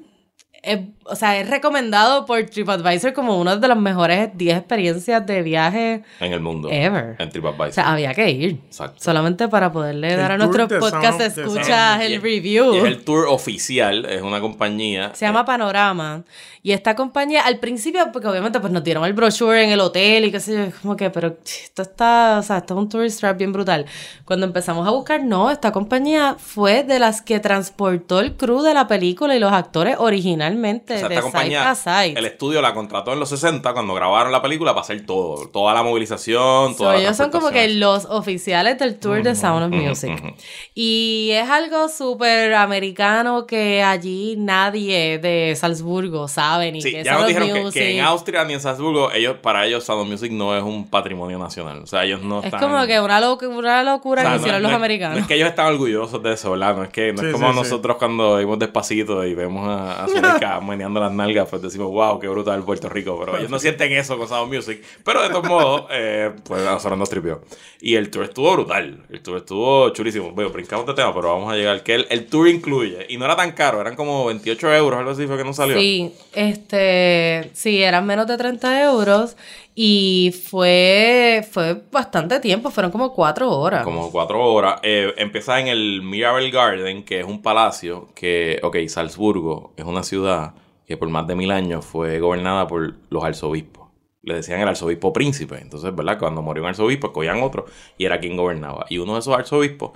S1: es, o sea, es recomendado por TripAdvisor como una de las mejores 10 experiencias de viaje
S3: En el mundo.
S1: ever.
S3: En TripAdvisor.
S1: O sea, había que ir.
S3: Exacto.
S1: Solamente para poderle
S2: El
S1: dar a nuestros podcast
S2: Sound-
S1: escuchas el review.
S3: y es el tour oficial, es una compañía.
S1: Se llama Panorama. Y esta compañía, al principio, porque obviamente pues nos dieron el brochure en el hotel y qué sé yo, como que, pero esto está, o sea, esto es un tourist trap bien brutal. Cuando empezamos a buscar, no, esta compañía fue de las que transportó el crew de la película y los actores originalmente
S3: O sea,
S1: de
S3: compañía, el estudio la contrató en los 60 cuando grabaron la película para hacer todo, toda la movilización,
S1: So,
S3: toda la
S1: ellos son como que los oficiales del tour de Sound of Music. Y es algo súper americano que allí nadie de Salzburgo sabe ni
S3: Sí,
S1: que
S3: ya
S1: Sound
S3: nos
S1: of
S3: dijeron que,
S1: Music.
S3: que en Austria ni en Salzburgo, ellos, para ellos Sound of Music no es un patrimonio nacional. O sea, ellos no
S1: Es
S3: están...
S1: como que una, una locura
S3: o sea,
S1: que
S3: no-
S1: hicieron
S3: no
S1: los americanos.
S3: No es que ellos están orgullosos de eso, ¿verdad? No es que no
S2: Sí,
S3: es como
S2: sí, sí.
S3: nosotros cuando vimos despacito y vemos a, a Zuleika meneando las nalgas, pues decimos, wow, qué brutal Puerto Rico. Pero ellos no sienten eso con Sound Music. Pero de todos modos, eh, pues a nosotros nos tripió. Y el tour estuvo brutal. El tour estuvo chulísimo. Bueno, brincamos de tema, pero vamos a llegar. Que el, el tour incluye, y no era tan caro, eran como 28 euros, algo así fue que no salió.
S1: Sí, este, sí, eran menos de 30 euros y fue, fue bastante tiempo, fueron como cuatro horas.
S3: Como cuatro horas. Eh, empieza en el Mirabel Garden, que es un palacio que, ok, Salzburgo es una ciudad que por más de mil años fue gobernada por los arzobispos. Le decían el arzobispo príncipe. Entonces, ¿verdad? Cuando murió un arzobispo, escogían otro y era quien gobernaba. Y uno de esos arzobispos,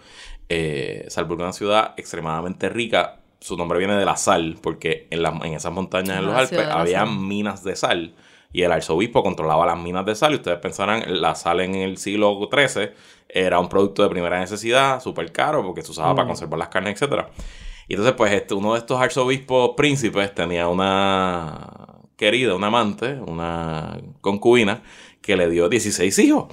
S3: eh, es una ciudad extremadamente rica. Su nombre viene de la sal, porque en, las- en esas montañas en los
S1: La
S3: Alpes
S1: la
S3: había minas de sal. Y el arzobispo controlaba las minas de sal. Y ustedes pensarán, la sal en el siglo XIII era un producto de primera necesidad, súper caro, porque se usaba para conservar las carnes, etc. Y entonces, pues, este, uno de estos arzobispos príncipes tenía una querida, una amante, una concubina, que le dio 16 hijos.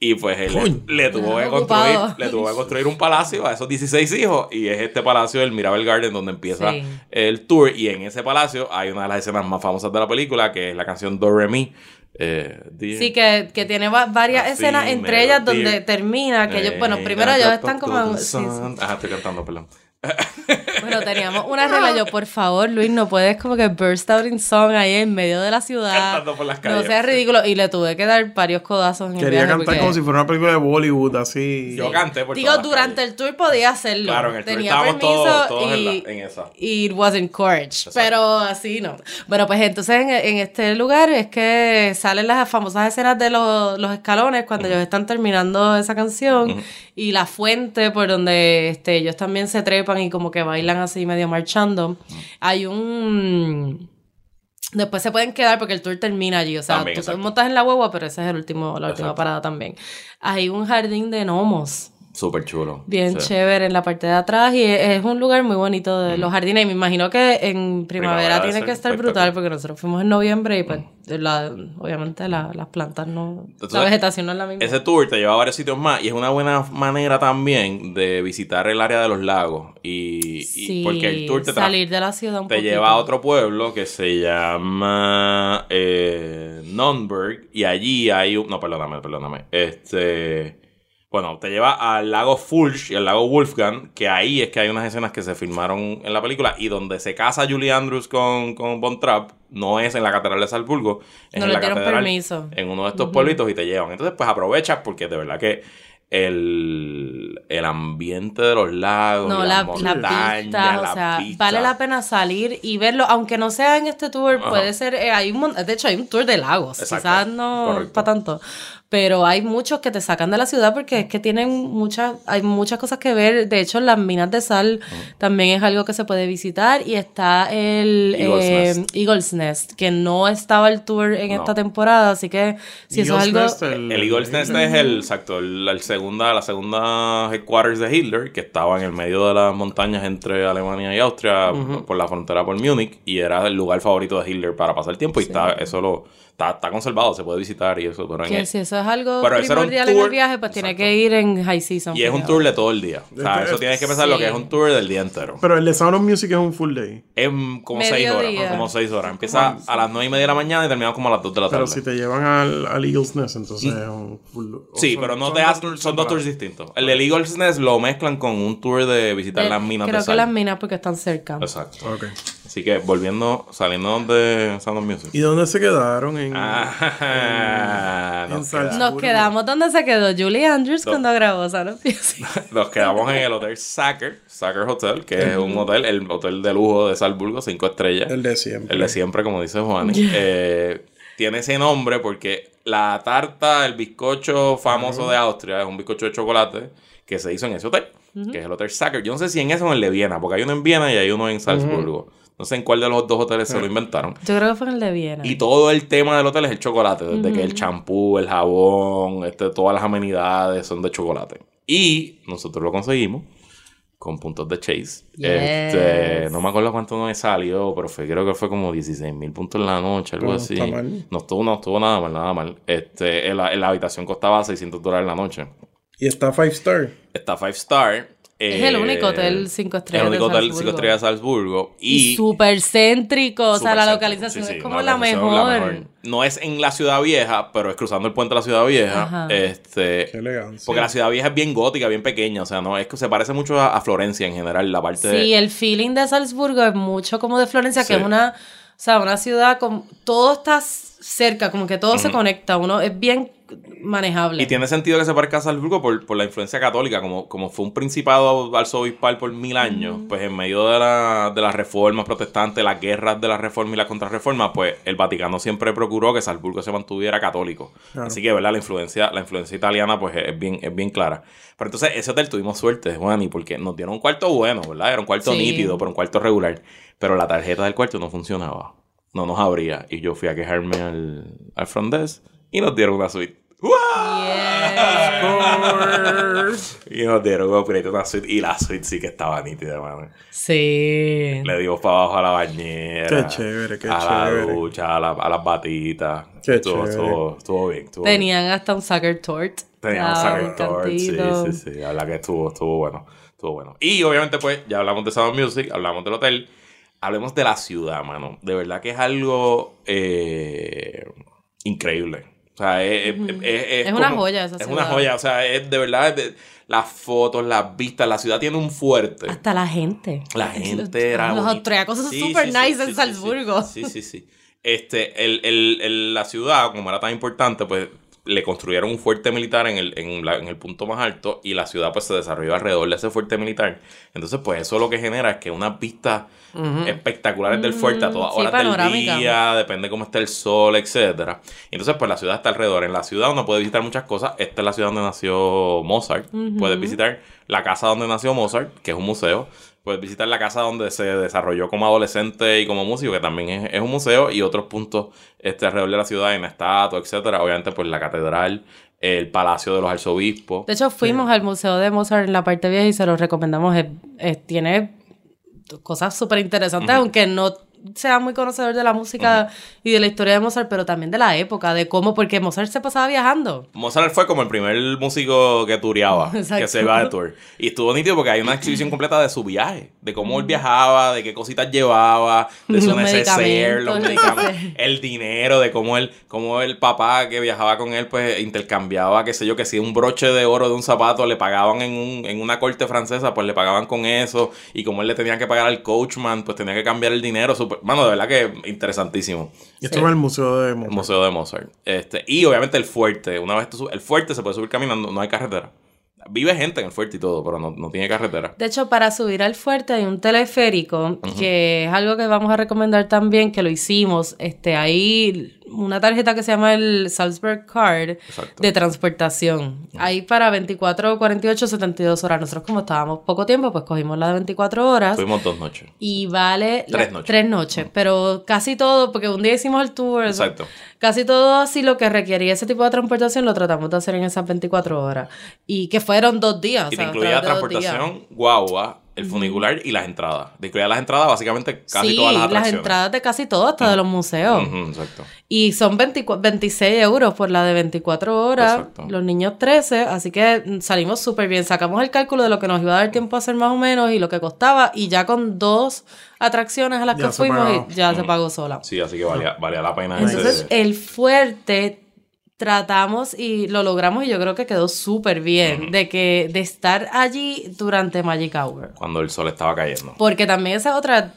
S3: Y pues él le, le tuvo que construir, le tuvo que construir un palacio a esos 16 hijos. Y es este palacio del Mirabel Garden donde empieza
S1: Sí.
S3: el tour. Y en ese palacio hay una de las escenas más famosas de la película, que es la canción Do Re Mi. Eh,
S1: Sí, que, que tiene va- varias escenas,
S3: me
S1: entre ellas donde termina, que ellos, bueno,
S3: Eh,
S1: primero ellos
S3: got
S1: están como...
S3: Ajá, estoy cantando, perdón.
S1: Bueno, teníamos una regla, yo, por favor, Luis, no puedes como que burst out in song ahí en medio de la ciudad.
S3: Cantando por las
S1: No
S3: calles.
S1: sea ridículo. Y le tuve que dar varios codazos en el
S2: Quería cantar
S1: porque-
S2: como si fuera una película de Bollywood, así.
S3: Yo canté por
S1: Digo, durante
S3: calles.
S1: el tour podía hacerlo.
S3: Claro, en el tour
S1: Tenía
S3: estábamos
S1: permiso
S3: todos- en
S1: y,
S3: la- en esa.
S1: y it was encouraged. Pero así no. Bueno, pues entonces en, en este lugar es que salen las famosas escenas de los, los escalones cuando ellos están terminando esa canción y la fuente por donde este, ellos también se trepan y como que bailan así medio marchando. Hay un... Después se pueden quedar porque el tour termina allí. O sea,
S3: También,
S1: tú montas en la hueva, pero ese es el último, la última parada también. Hay un jardín de gnomos.
S3: Súper chulo.
S1: Bien
S3: Sí.
S1: chévere en la parte de atrás y es, es un lugar muy bonito de los jardines y me imagino que en primavera,
S3: Primavera
S1: tiene que estar brutal porque nosotros fuimos en noviembre y pues la- obviamente la- las plantas no, la
S3: Entonces,
S1: vegetación no es la misma.
S3: Ese tour te lleva a varios sitios más y es una buena manera también de visitar el área de los lagos. Y, y-
S1: sí,
S3: porque el tour te,
S1: salir de la ciudad un
S3: te
S1: poquito.
S3: lleva a otro pueblo que se llama eh, Nürnberg y allí hay un... No, perdóname, perdóname. Este... Bueno, te lleva al lago Fulch y al lago Wolfgang, que ahí es que hay unas escenas que se filmaron en la película y donde se casa Julie Andrews con, con Von Trapp, no es en la Catedral de Salzburgo, es
S1: No
S3: en
S1: le
S3: la
S1: dieron
S3: catedral,
S1: permiso.
S3: en uno de estos pueblitos y te llevan. Entonces, pues aprovechas porque de verdad que el, el ambiente de los lagos,
S1: No, la,
S3: las
S1: la
S3: montañas,
S1: vista, o sea,
S3: vistas.
S1: vale la pena salir y verlo, aunque no sea en este tour,
S3: Ajá.
S1: puede ser, eh, hay un, de hecho hay un tour de lagos,
S3: Exacto,
S1: quizás no
S3: correcto.
S1: para tanto, pero hay muchos que te sacan de la ciudad porque es que tienen muchas, hay muchas cosas que ver, de hecho las minas de sal también es algo que se puede visitar y está el
S3: Eagle's
S1: eh,
S3: Nest.
S1: Eagle's Nest, que no estaba el tour en
S3: No.
S1: esta temporada, así que si eso es algo...
S2: Nest,
S3: El Eagle's Nest es el, exacto, el, el segunda, la segunda headquarters headquarters de Hitler, que estaba en el medio de las montañas entre Alemania y Austria, por la frontera por Múnich, y era el lugar favorito de Hitler para pasar el tiempo, y está, eso lo, está, está conservado, se puede visitar y eso. Pero en
S1: Que
S3: el-
S1: si eso es algo
S3: Pero eso era un
S1: primordial en
S3: tour-
S1: el viaje, pues tiene
S3: Exacto.
S1: que ir en high season.
S3: y es un
S1: porque-
S3: tour de todo el día. O sea,
S2: Este-
S3: eso tienes que pensar lo que
S1: Sí.
S3: es un tour del día entero.
S2: Pero el de Sound of Music es un full day.
S3: Es como seis horas,
S1: Mediodía.
S3: como seis horas. Empieza a las nueve y media de la mañana y terminamos como a las dos de la tarde.
S2: Pero si te llevan al, al Eagle's Nest, entonces es un full
S3: Sí,
S2: son-
S3: pero no
S2: son
S3: te hacen,
S2: tours
S3: son dos tours distintos. El de Eagle's Nest lo mezclan con un tour de visitar las minas
S1: Creo
S3: de
S1: que
S3: sal.
S1: las minas porque están cerca.
S3: Exacto.
S2: Ok.
S3: Así que volviendo, saliendo de Sound of Music.
S2: ¿Y dónde se quedaron? En,
S3: Ah, nos,
S2: en
S1: Nos quedamos donde se quedó Julie Andrews cuando grabó Sound of Music.
S3: nos quedamos en el hotel Sacker, Sacker Hotel, que es un hotel, el hotel de lujo de Salzburgo, cinco estrellas.
S2: El de siempre.
S3: El de siempre, como dice Juan. Eh, tiene ese nombre porque la tarta, el bizcocho famoso de Austria, es un bizcocho de chocolate que se hizo en ese hotel, que es el Hotel Sacker. Yo no sé si en ese o en el de Viena, porque hay uno en Viena y hay uno en Salzburgo. No sé en cuál de los dos hoteles se lo inventaron.
S1: Yo creo que fue en el de Viena.
S3: Y todo el tema del hotel es el chocolate, desde que el champú, el jabón, este, todas las amenidades son de chocolate. Y nosotros lo conseguimos con puntos de Chase.
S1: Yes.
S3: Este, no me acuerdo cuánto nos salió, pero fue, creo que fue como 16 mil puntos en la noche, algo
S2: No
S3: así.
S2: está mal.
S3: No estuvo, no estuvo nada mal, nada mal. Este, en la, en la habitación costaba 600 dólares en la noche.
S2: Y está Five Star.
S3: Está Five Star.
S1: Es
S3: eh,
S1: el único hotel cinco estrellas
S3: El único
S1: de
S3: hotel
S1: Salzburgo.
S3: 5 estrellas de Salzburgo.
S1: y
S3: Y,
S1: súper céntrico. O sea, la localización.
S3: Sí,
S1: es como
S3: no,
S1: la mejor.
S3: No es en la ciudad vieja, pero es cruzando el puente de la ciudad vieja.
S1: Ajá.
S3: Este,
S2: Qué elegancia.
S3: porque la ciudad vieja es bien gótica, bien pequeña. O sea, no es que se parece mucho a, a Florencia en general, la parte de-
S1: Sí, el feeling de Salzburgo es mucho como de Florencia, que es una, o sea, una ciudad con todo está cerca, como que todo se conecta, uno es bien manejable.
S3: Y tiene sentido que se parezca a Salzburgo por, por la influencia católica, como, como fue un principado arzobispal por mil años, pues en medio de, la, de las reformas protestantes, las guerras de la reforma y la contrarreforma, pues el Vaticano siempre procuró que Salzburgo se mantuviera católico.
S2: Claro.
S3: Así que, ¿verdad? La influencia, la influencia italiana, pues es bien, es bien clara. Pero entonces, ese hotel tuvimos suerte, Juan, y porque nos dieron un cuarto bueno, ¿verdad? Era un cuarto
S1: Sí.
S3: nítido, pero un cuarto regular. Pero la tarjeta del cuarto no funcionaba. No nos abría. Y yo fui a quejarme al, al front desk y nos dieron una suite.
S1: Yeah.
S3: Y nos dieron un upgrade a una suite. Y la suite sí que estaba nítida, mano.
S1: Sí.
S3: Le dimos para abajo a la bañera.
S2: Qué chévere, qué
S3: a
S2: chévere.
S3: la ducha, a, la- a las batitas.
S2: Qué
S3: estuvo,
S2: chévere.
S3: Estuvo, estuvo bien. Estuvo bien.
S1: Tenían hasta un sucker tort.
S3: Teníamos
S1: Ah,
S3: Sucker
S1: un
S3: Tort, sí, sí, sí. La verdad que estuvo, estuvo bueno. Estuvo bueno. Y obviamente, pues, ya hablamos de Sound Music, hablamos del hotel. Hablemos de la ciudad, mano. De verdad que es algo eh, increíble. O sea, es, es- es-
S1: Es una
S3: como-
S1: joya esa
S3: Es
S1: ciudad.
S3: una joya. O sea, es de verdad. es de- las fotos, las vistas. La ciudad tiene un fuerte.
S1: Hasta la gente.
S3: La gente era.
S1: Los austriacos son
S3: sí, sí,
S1: nice
S3: sí,
S1: en Salzburgo.
S3: Sí, sí, sí. Este, el, el- el- la ciudad, como era tan importante, pues le construyeron un fuerte militar en el, en, la- en el punto más alto y la ciudad pues se desarrolló alrededor de ese fuerte militar. Entonces, pues eso lo que genera es que unas vistas espectaculares del fuerte a todas
S1: Mm, sí,
S3: horas del día, depende cómo esté el sol, etcétera. Entonces, pues la ciudad está alrededor. En la ciudad uno puede visitar muchas cosas. Esta es la ciudad donde nació Mozart. Puedes visitar la casa donde nació Mozart, que es un museo. Puedes visitar la casa donde se desarrolló como adolescente y como músico, que también es, es un museo, y otros puntos este, alrededor de la ciudad, en estatua, etcétera. Obviamente, pues la catedral, el palacio de los arzobispos.
S1: De hecho, fuimos al Museo de Mozart en la parte vieja y se lo recomendamos. Es- es- tiene cosas súper interesantes, aunque no sea muy conocedor de la música y de la historia de Mozart, pero también de la época, de cómo, porque Mozart se pasaba viajando.
S3: Mozart fue como el primer músico que tureaba, que se iba de tour. Y estuvo nítido porque hay una exhibición completa de su viaje, de cómo él viajaba, de qué cositas llevaba, de su
S1: Los
S3: neceser, los
S1: medicamentos,
S3: el dinero, de cómo él, cómo el papá que viajaba con él, pues intercambiaba, qué sé yo, que si un broche de oro de un zapato le pagaban en, un- en una corte francesa, pues le pagaban con eso. Y como él le tenía que pagar al coachman, pues tenía que cambiar el dinero. Mano, de verdad que interesantísimo.
S2: Y esto es el museo de
S3: El
S2: Mozart.
S3: Museo de Mozart. Este, y obviamente el fuerte. Una vez tú subes, el fuerte se puede subir caminando, no hay carretera. Vive gente en el fuerte y todo, pero no, no tiene carretera.
S1: De hecho, para subir al fuerte hay un teleférico, que es algo que vamos a recomendar también, que lo hicimos. Este, hay una tarjeta que se llama el Salzburg Card
S3: Exacto.
S1: de transportación. Ahí para 24, 48, 72 horas. Nosotros como estábamos poco tiempo, pues cogimos la de 24 horas.
S3: Tuvimos dos noches.
S1: Y vale la-
S3: Tres noches.
S1: tres noches, pero casi todo, porque un día hicimos el tour,
S3: Exacto.
S1: casi todo así lo que requería ese tipo de transportación lo tratamos de hacer en esas 24 horas. Y que fueron dos días.
S3: Y
S1: o
S3: te
S1: sea,
S3: incluía transportación, guagua, el funicular y las entradas. Incluía las entradas básicamente casi
S1: sí,
S3: todas las
S1: las
S3: atracciones.
S1: entradas de casi todo, hasta de los museos.
S3: Ujú, exacto.
S1: Y son 24 26 euros por la de 24 horas.
S3: Exacto.
S1: Los niños 13. Así que salimos súper bien. Sacamos el cálculo de lo que nos iba a dar tiempo a hacer más o menos y lo que costaba. Y ya con dos atracciones a las
S2: Ya
S1: que fuimos,
S2: pagó.
S1: y ya se pagó sola.
S3: Sí, así que valía, valía la pena
S1: Entonces,
S3: ese...
S1: el fuerte tratamos y lo logramos y yo creo que quedó súper bien de que de estar allí durante Magic Hour.
S3: Cuando el sol estaba cayendo.
S1: Porque también esa es otra,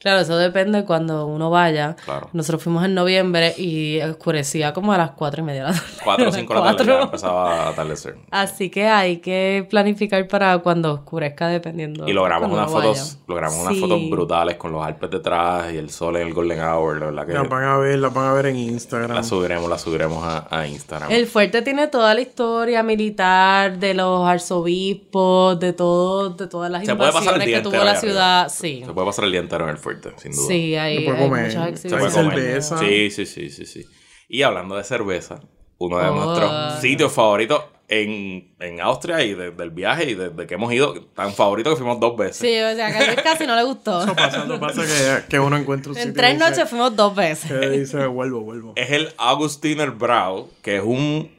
S1: claro, eso depende cuando uno vaya.
S3: Claro.
S1: Nosotros fuimos en noviembre y oscurecía como a las cuatro y media de la tarde.
S3: Cuatro o cinco de la tarde empezaba a atardecer.
S1: Así que hay que planificar para cuando oscurezca dependiendo.
S3: Y logramos unas fotos,
S1: vaya.
S3: logramos unas
S1: Sí.
S3: fotos brutales con los Alpes detrás y el sol en el Golden Hour, la verdad que
S2: La van a ver, la van a ver en Instagram.
S3: la subiremos, la subiremos a, a Instagram.
S1: El fuerte tiene toda la historia militar de los arzobispos, de todo, de todas las
S3: Se puede pasar el
S1: invasiones
S3: día
S1: que tuvo la ciudad. Sí.
S3: Se puede pasar el día entero en el fuerte, sin duda.
S1: Sí, hay,
S2: Se puede
S1: hay
S2: comer,
S1: muchas
S2: Se
S3: puede
S2: cerveza.
S3: Sí, sí, sí, sí, sí. Y hablando de cerveza, uno de
S1: Oh.
S3: nuestros sitios favoritos en, en Austria y de- del viaje y desde que hemos ido, tan favorito que fuimos dos veces.
S1: Sí, o sea, Luis casi no le gustó.
S2: Eso pasa, no pasa que, que uno encuentra un sitio
S1: En tres
S2: dice-
S1: noches fuimos dos veces.
S2: que dice, vuelvo, vuelvo.
S3: Es el Augustiner Brau, que es un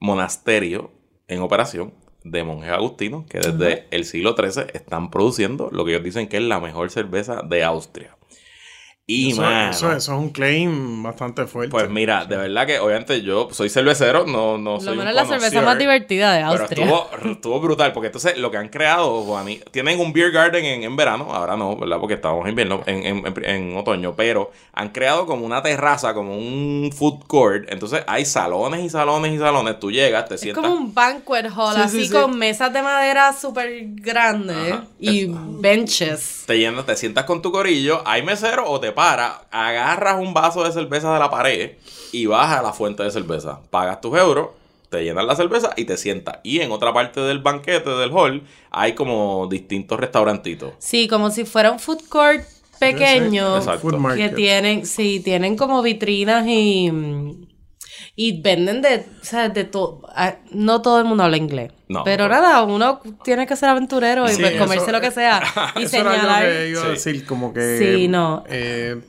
S3: monasterio en operación de monjes agustinos que desde el siglo XIII están produciendo lo que ellos dicen que es la mejor cerveza de Austria. Y
S2: Eso,
S3: mano,
S2: eso, eso es un claim bastante fuerte.
S3: pues mira, de verdad que obviamente yo soy cervecero, no, no
S1: Lo
S3: soy un
S1: menos la cerveza más divertida de
S3: Pero
S1: Austria.
S3: estuvo, estuvo brutal, porque entonces lo que han creado, Juani, tienen un beer garden en, en verano, ahora no, ¿verdad? Porque estábamos en invierno, en, en- en- en otoño, pero han creado como una terraza, como un food court, entonces hay salones y salones y salones, tú llegas, te
S1: Es
S3: sientas...
S1: como un banquet hall,
S2: Sí,
S1: así
S2: sí, sí.
S1: con mesas de madera súper grandes
S3: Ajá.
S1: y benches.
S3: Te llenas, te sientas con tu corillo, hay mesero o te para, agarras un vaso de cerveza de la pared y vas a la fuente de cerveza. Pagas tus euros, te llenas la cerveza y te sientas. Y en otra parte del banquete, del hall, hay como distintos restaurantitos.
S1: Sí, como si fuera un food court pequeño.
S3: Exacto.
S2: Food
S1: Que
S2: market.
S1: tienen, sí, tienen como vitrinas y. Y venden de, o sea, de todo. ah, No todo el mundo habla inglés.
S3: No,
S1: pero
S3: pero-
S1: nada, uno tiene que ser aventurero y
S2: Sí,
S1: pues, comerse
S2: eso-
S1: lo que sea. Y
S2: Eso era
S1: señalar.
S2: lo que iba a
S3: Sí.
S2: decir, como que...
S1: Sí, no.
S2: eh,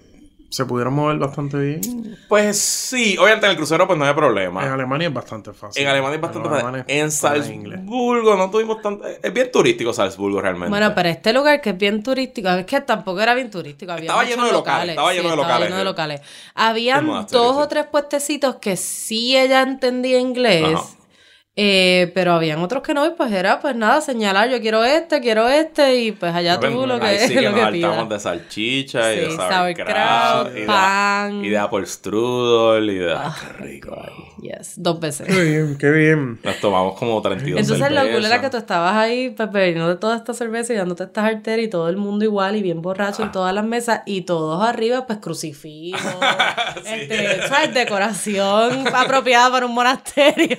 S2: se pudieron mover bastante bien.
S3: Pues sí, obviamente en el crucero pues no hay
S2: En
S3: problema.
S2: Alemania es bastante fácil.
S3: En Alemania es bastante fácil. En. Salzburgo no tuvimos tanto... Es bien turístico Salzburgo realmente.
S1: Bueno, pero este lugar que es bien turístico, es que tampoco era bien turístico, había
S3: Estaba lleno de locales, estaba lleno de locales,
S1: lleno de locales. Habían dos o tres puestecitos que sí ella entendía inglés,
S3: Ajá.
S1: Eh, pero habían otros que no, y pues era pues nada, señalar, yo quiero este, quiero este, y pues allá tú lo que,
S3: sí que
S1: lo
S3: nos
S1: que pidas.
S3: de salchicha y de
S1: Sí,
S3: sauerkraut, y, de,
S1: pan.
S3: y de apple strudel y de...
S1: Ah.
S3: Ay, qué rico ahí.
S1: Yes, dos veces.
S2: Qué bien, qué bien.
S3: Nos tomamos como 32
S1: Entonces lo cool era
S3: cervezas.
S1: que tú estabas ahí pues, bebiendo de toda esta cerveza y dándote estas arterias y todo el mundo igual y bien borracho
S3: Ah.
S1: en todas las mesas y todos arriba pues crucifijos, este, ¿sabes? Decoración apropiada para un monasterio.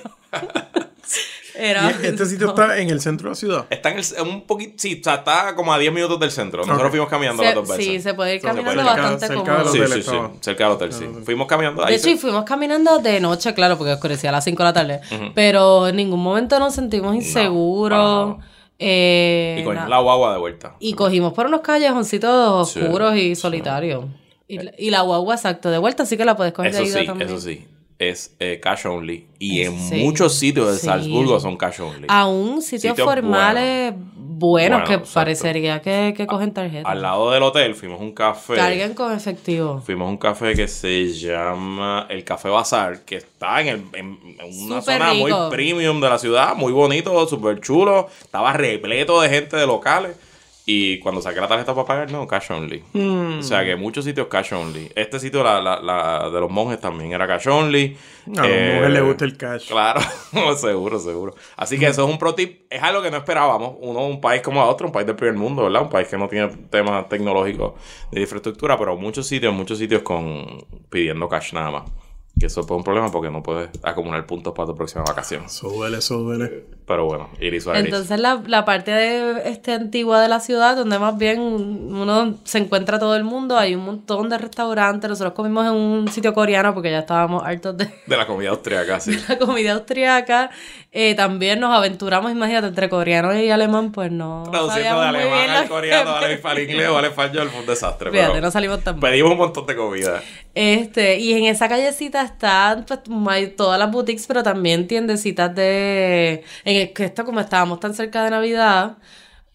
S1: Era
S2: este sitio está en el centro de la ciudad.
S3: Está en el, un poquito... Sí, o sea, está como a 10 minutos del centro. Nosotros fuimos caminando
S1: Se-
S3: las dos veces.
S1: sí, se puede ir
S3: puede
S1: caminando
S3: ir
S1: bastante
S2: cerca
S1: cómodo.
S2: del
S3: Sí,
S2: hotel
S3: sí, sí. Cerca del hotel, sí. Fuimos caminando.
S1: De
S3: ahí
S1: hecho,
S3: se-
S1: y fuimos caminando de noche, claro, porque oscurecía a las 5 de la tarde. Pero en ningún momento nos sentimos inseguros. eh,
S3: y cogimos
S1: na-
S3: la guagua de vuelta.
S1: Y cogimos por unos callejoncitos
S3: Sí,
S1: oscuros y
S3: sí.
S1: solitarios. Y, la- y la guagua, exacto, de vuelta sí que la puedes coger
S3: Eso
S1: de ida
S3: sí,
S1: también.
S3: eso sí. Es eh, cash only. Y en
S1: Sí.
S3: muchos sitios de
S1: Sí.
S3: Salzburgo son cash only.
S1: Aún sitios,
S3: Sitios
S1: formales buenos,
S3: Bueno,
S1: que
S3: exacto.
S1: parecería que, que cogen tarjeta.
S3: Al lado del hotel fuimos un café.
S1: Carguen con efectivo.
S3: Fuimos un café que se llama el Café Bazar, que está en, el, en, en una zona
S1: rico.
S3: muy premium de la ciudad, muy bonito, súper chulo. Estaba repleto de gente de locales. Y cuando saqué la tarjeta para pagar, no, cash only.
S2: Mm.
S3: O sea que muchos sitios cash only. Este sitio, la, la, la de los monjes también era cash only.
S2: A la
S3: Eh,
S2: mujer le gusta el cash.
S3: Claro, seguro, seguro. Así que eso es un pro tip. Es algo que no esperábamos. Uno, un país como otro, un país del primer mundo, ¿verdad? Un país que no tiene temas tecnológicos de infraestructura, pero muchos sitios, muchos sitios con pidiendo cash nada más. Que eso es un problema porque no puedes acumular puntos para tu próxima vacación.
S2: Eso duele, eso duele.
S3: Pero bueno, Iris Iris.
S1: Entonces la, la parte de este antigua de la ciudad, donde más bien uno se encuentra todo el mundo, hay un montón de restaurantes. Nosotros comimos en un sitio coreano porque ya estábamos hartos de,
S3: De la comida austriaca, sí.
S1: la comida austriaca. Eh, también nos aventuramos, imagínate, entre coreano y alemán, pues no
S3: Traduciendo de alemán al coreano, al, al inglés o al español fue un desastre.
S1: Fíjate,
S3: pero
S1: no salimos tan mal.
S3: pedimos un montón de comida.
S1: Este, y en esa callecita están pues, todas las boutiques, pero también tiendecitas de. En el, que esto, como estábamos tan cerca de Navidad,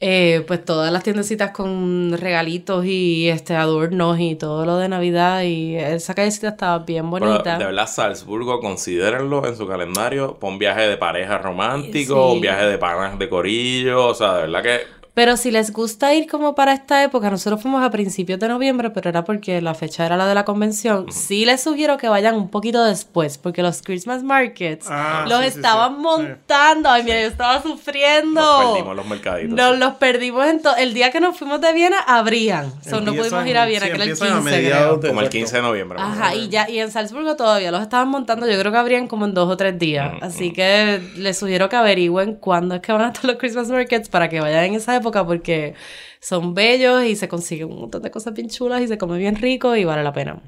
S1: eh, pues todas las tiendecitas con regalitos y este adornos y todo lo de Navidad. Y esa callecita estaba bien
S3: Pero,
S1: bonita.
S3: de verdad, Salzburgo, considérenlo en su calendario. Para un viaje de pareja romántico,
S1: Sí.
S3: un viaje de panas de corillo. O sea, de verdad que
S1: Pero si les gusta ir como para esta época, nosotros fuimos a principios de noviembre, pero era porque la fecha era la de la convención. Sí les sugiero que vayan un poquito después, porque los Christmas markets
S2: Ah,
S1: los
S2: sí,
S1: estaban
S2: sí,
S1: montando. Ay, mira, yo estaba sufriendo.
S3: nos perdimos los mercaditos.
S1: Nos los perdimos en El día que nos fuimos de Viena, abrían. So, no pudimos ir a Viena,
S2: sí,
S1: que era el
S2: a
S1: 15,
S2: mediados
S1: creo.
S2: de-
S3: Como el
S2: exacto.
S3: 15 de noviembre.
S1: Ajá, y ya, y en Salzburgo todavía los estaban montando, yo creo que abrían como en dos o tres días.
S3: Mm,
S1: Así que les sugiero que averigüen cuándo es que van a estar los Christmas markets para que vayan en esa época porque son bellos y se consiguen un montón de cosas bien chulas y se come bien rico y vale la pena.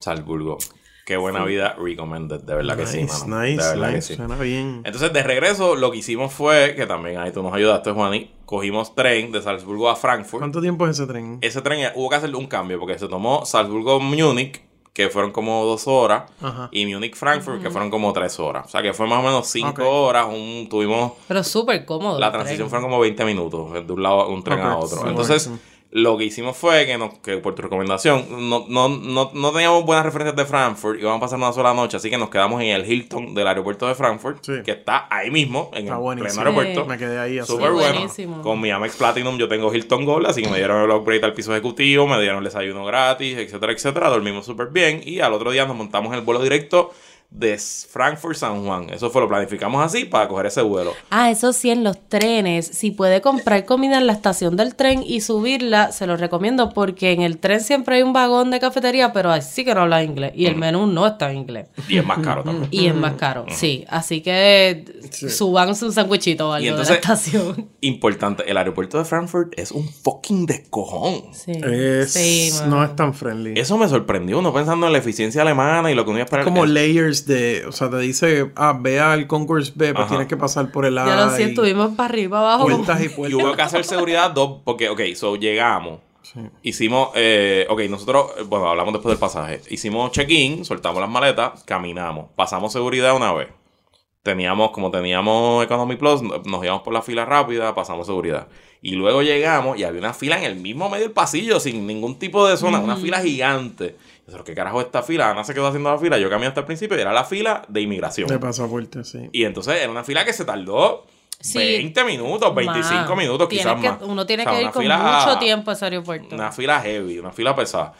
S3: Salzburgo. Qué buena vida recommended. De verdad que sí,
S2: Nice,
S3: mano.
S2: nice,
S3: de verdad
S2: nice.
S3: que sí.
S2: Suena bien.
S3: Entonces, de regreso, lo que hicimos fue, que también ahí tú nos ayudaste, Juani, cogimos tren de Salzburgo a Frankfurt.
S2: ¿Cuánto tiempo es ese tren?
S3: Ese tren hubo que hacerle un cambio porque se tomó Salzburgo-Múnich, que fueron como dos horas,
S2: Ajá.
S3: y Múnich-Frankfurt, que fueron como tres horas. O sea, que fue más o menos cinco horas. Un, tuvimos
S1: Pero súper cómodo.
S3: la transición fueron como 20 minutos de un lado a un tren a otro. Entonces. Lo que hicimos fue que, nos, que por tu recomendación, no, no, no, no teníamos buenas referencias de Frankfurt y vamos a pasar una sola noche, así que nos quedamos en el Hilton del aeropuerto de Frankfurt,
S2: Sí.
S3: que está ahí mismo, en
S2: Está
S3: el
S2: buenísimo.
S3: pleno aeropuerto.
S1: Sí.
S2: Me quedé ahí así.
S3: Súper bueno.
S1: buenísimo.
S3: Con mi Amex Platinum yo tengo Hilton Gold, así que me dieron el upgrade al piso ejecutivo, me dieron el desayuno gratis, etcétera, etcétera. Dormimos súper bien y al otro día nos montamos en el vuelo directo de Frankfurt San Juan. Eso fue lo planificamos así para coger ese vuelo.
S1: Ah, eso sí, en los trenes, si puede comprar comida en la estación del tren y subirla, se lo recomiendo porque en el tren siempre hay un vagón de cafetería, pero así que no habla inglés y el menú no está en inglés.
S3: Y es más caro también.
S1: Y es más caro, sí. Así que suban un sándwichito o algo
S3: Y
S1: de la
S3: entonces-
S1: estación.
S3: Importante, el aeropuerto de Frankfurt es un fucking descojón.
S1: Sí,
S2: Es-
S1: sí,
S2: no es tan friendly.
S3: Eso me sorprendió, uno pensando en la eficiencia alemana y lo que uno iba a esperar.
S2: como
S3: Es-
S2: layers de, o sea, te dice, ah, ve al Concourse B, pues
S3: Ajá.
S2: tienes que pasar por el A.
S1: Ya lo siento, estuvimos para arriba, abajo.
S2: Puertas y
S3: Y
S2: puertas.
S3: hubo que hacer seguridad dos, porque, ok, so llegamos.
S2: Sí.
S3: Hicimos, eh, ok, nosotros, eh, bueno, hablamos después del pasaje. Hicimos check-in, soltamos las maletas, caminamos, pasamos seguridad una vez. Teníamos, como teníamos Economy Plus, no- nos íbamos por la fila rápida, pasamos seguridad. Y luego llegamos y había una fila en el mismo medio del pasillo, sin ningún tipo de zona, una fila gigante. Y nosotros, ¿qué carajo es esta fila? Ana se quedó haciendo la fila, yo caminé hasta el principio y era la fila de inmigración.
S2: De pasaporte, sí.
S3: Y entonces era una fila que se tardó
S1: Sí.
S3: 20 minutos, 25
S1: Más.
S3: minutos, quizás
S1: que-
S3: más.
S1: Uno tiene
S3: O sea,
S1: que ir con
S3: fila-
S1: mucho tiempo a ese aeropuerto.
S3: Una fila heavy, una fila pesada.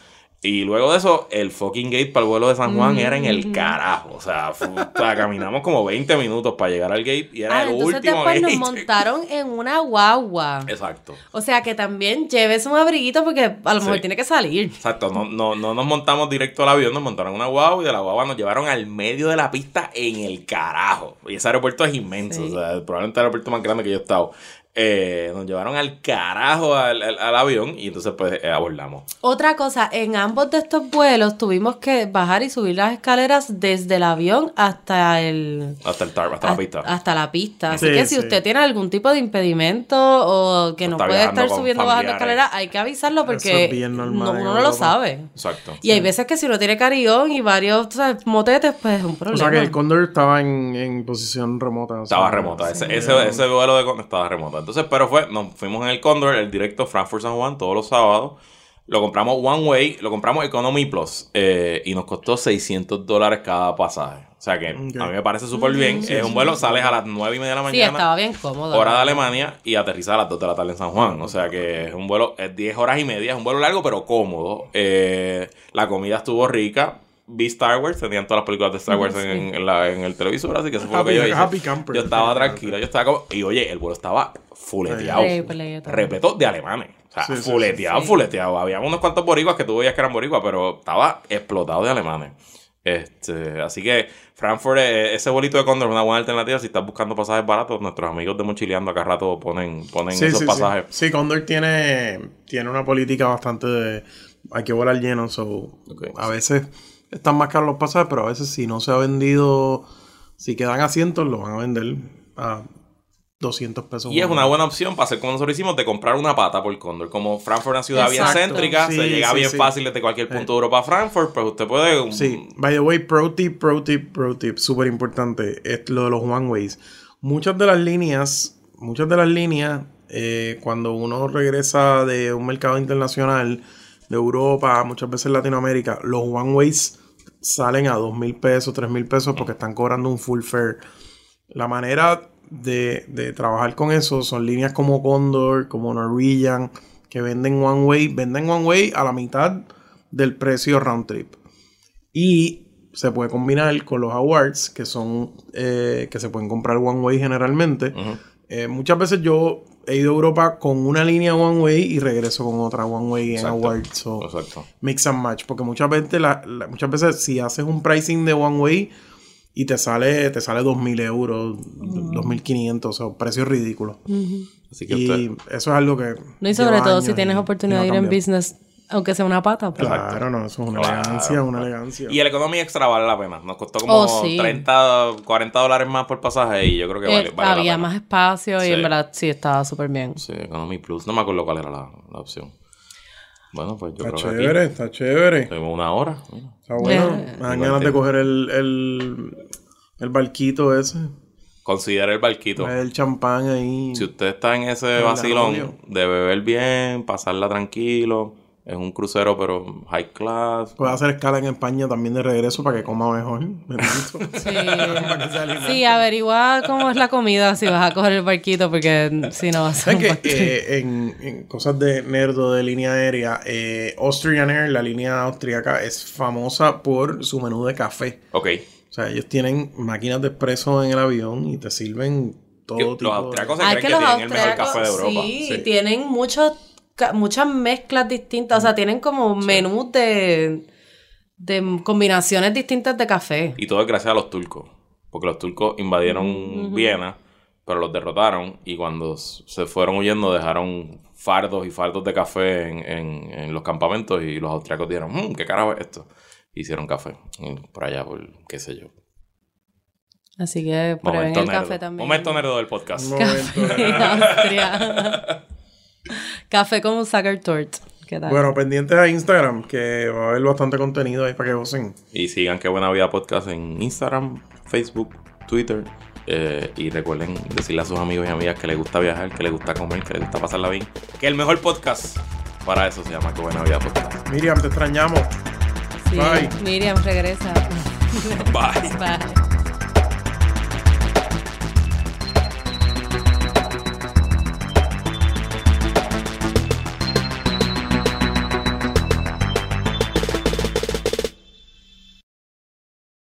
S3: Y luego de eso, el fucking gate para el vuelo de San Juan era en el carajo. O sea, caminamos como 20 minutos para llegar al gate y era
S1: Ah,
S3: el
S1: entonces
S3: último
S1: después nos montaron en una guagua.
S3: Exacto.
S1: O sea que también lleves un abriguito porque a lo mejor
S3: Sí.
S1: tiene que salir.
S3: Exacto, no, no, no nos montamos directo al avión, nos montaron en una guagua y de la guagua nos llevaron al medio de la pista en el carajo. Y ese aeropuerto es inmenso,
S1: Sí.
S3: o sea, probablemente el aeropuerto más grande que yo he estado. Eh, nos llevaron al carajo al, al- al avión y entonces pues eh, abordamos.
S1: Otra cosa, en ambos de estos vuelos tuvimos que bajar y subir las escaleras desde el avión hasta el
S3: Hasta el tar, hasta la pista.
S1: hasta la pista. Así
S2: Sí,
S1: que si
S2: sí.
S1: usted tiene algún tipo de impedimento o que no puede estar subiendo o bajando escaleras, hay que avisarlo
S2: Eso
S1: porque
S2: es bien normal
S1: no- uno no lo sabe.
S3: Exacto.
S1: Y hay veces que si uno tiene carillón y varios sabes, motetes, pues es un
S2: O
S1: problema.
S2: sea que el Condor estaba en, en posición remota. o sea,
S3: Estaba remota, ese, ese, ese vuelo de Condor estaba remota. Entonces, pero fue, nos fuimos en el Condor, el directo Frankfurt San Juan, todos los sábados. Lo compramos One Way, lo compramos Economy Plus eh, y nos costó 600 dólares cada pasaje. O sea que a mí me parece súper bien. es un vuelo, sales a las 9 y media de la
S1: sí,
S3: mañana.
S1: estaba bien cómodo.
S3: hora de Alemania y aterrizar a las 2 de la tarde en San Juan. O sea que es un vuelo, es 10 horas y media, es un vuelo largo pero cómodo. Eh, la comida estuvo rica. Vi Star Wars, tenían todas las películas de Star Wars en, en la- en el televisor, así que eso fue lo que yo hice.
S2: happy camper.
S3: Yo estaba tranquilo, yo estaba como... Y oye, el vuelo estaba fuleteado.
S1: Repleto.
S3: De alemanes. O sea,
S2: Sí,
S3: fuleteado,
S1: sí.
S3: fuleteado. Había unos cuantos boricuas que tú veías que eran boricuas, pero estaba explotado de alemanes. Este, así que Frankfurt, ese bolito de cóndor es una buena alternativa si estás buscando pasajes baratos. Nuestros amigos de Mochileando acá rato ponen, ponen
S2: Sí,
S3: esos
S2: sí,
S3: pasajes.
S2: Sí, sí Condor tiene, tiene una política bastante de... Hay que volar lleno, so, a veces están más caros los pasajes, pero a veces si no se ha vendido, si quedan asientos, lo van a vender a 200 pesos.
S3: Y es una buena opción para hacer como nosotros hicimos de comprar una pata por cóndor. Como Frankfurt es una ciudad bien
S1: Exacto.
S3: céntrica,
S2: Sí,
S3: se llega
S2: sí,
S3: bien
S2: sí.
S3: fácil desde cualquier punto de Europa a Frankfurt, pues usted puede... um,
S2: Sí, by the way, pro tip, pro tip, pro tip, súper importante, es lo de los one ways. Muchas de las líneas, muchas de las líneas, eh, cuando uno regresa de un mercado internacional, de Europa, muchas veces Latinoamérica, los one ways salen a dos mil pesos, tres mil pesos porque están cobrando un full fare. La manera de, de trabajar con eso son líneas como Condor, como Norwegian, que venden one way, venden one way a la mitad del precio round trip. Y se puede combinar con los awards, que son eh, que se pueden comprar one way generalmente. Eh, muchas veces yo he ido a Europa con una línea one way y regreso con otra one way en awards. So,
S3: Exacto.
S2: mix and match. Porque muchas veces, la- la- muchas veces si haces un pricing de one way y te sale, te sale 2.000 euros, 2.500, o sea, precios ridículos.
S3: Así que usted...
S2: Y eso es algo que...
S1: No, y sobre todo
S2: años
S1: si tienes oportunidad de ir en business, aunque sea una pata. pues.
S2: Claro, no, eso es una
S3: Claro.
S2: elegancia, una elegancia.
S3: Y el Economy Extra vale la pena. Nos costó como
S1: Oh, sí.
S3: 30, 40 dólares más por pasaje y yo creo que vale,
S1: Eh,
S3: vale la
S1: había
S3: pena.
S1: más espacio y
S3: Sí.
S1: en verdad sí estaba súper bien.
S3: Sí, Economy Plus. No me acuerdo cuál era la, la opción. Bueno, pues yo
S2: Está
S3: creo que
S2: chévere,
S3: aquí
S2: está chévere.
S3: tuvimos una hora. Mira.
S2: Está bueno.
S1: Eh.
S2: Me dan ganas de coger el, el, el barquito ese.
S3: Considera el barquito.
S2: El champán ahí.
S3: Si usted está en ese vacilón de beber bien, pasarla tranquilo, es un crucero pero high class.
S2: Puede hacer escala en España también de regreso para que coma mejor.
S1: Sí. sí, averigua cómo es la comida si vas a coger el barquito porque si no vas a
S2: ¿Sabes que eh, en, en cosas de nerdo de línea aérea, eh, Austrian Air, la línea austríaca, es famosa por su menú de café.
S3: Ok.
S2: O sea, ellos tienen máquinas de espresso en el avión y te sirven todo
S3: Que
S2: tipo
S3: los austriacos se
S1: Ah,
S3: creen que,
S1: que
S3: tienen el mejor café de Europa.
S1: sí,
S2: Sí.
S1: tienen muchos muchas mezclas distintas, o sea, tienen como menús de, de combinaciones distintas de café.
S3: Y todo es gracias a los turcos. Porque los turcos invadieron Viena, pero los derrotaron. Y cuando se fueron huyendo, dejaron fardos y fardos de café en, en- en los campamentos. Y los austriacos dijeron, "Mm, ¿qué carajo es esto? Hicieron café. Y por allá, por qué sé yo.
S1: Así que prueben el
S3: nerdo.
S1: café también.
S3: Momento nerdo del podcast.
S2: Un
S1: Café
S2: momento.
S1: en Austria. café con un Sacher Tort. ¿Qué tal?
S2: Bueno, pendientes a Instagram, que va a haber bastante contenido ahí para que gocen.
S3: Y sigan Qué Buena Vida Podcast en Instagram, Facebook, Twitter. eh, y recuerden decirle a sus amigos y amigas que les gusta viajar, que les gusta comer, que les gusta pasarla bien. Que el mejor podcast para eso se llama Qué Buena Vida Podcast.
S2: Miriam, te extrañamos.
S1: Sí,
S2: bye.
S1: Miriam regresa.
S3: Bye.
S1: Bye.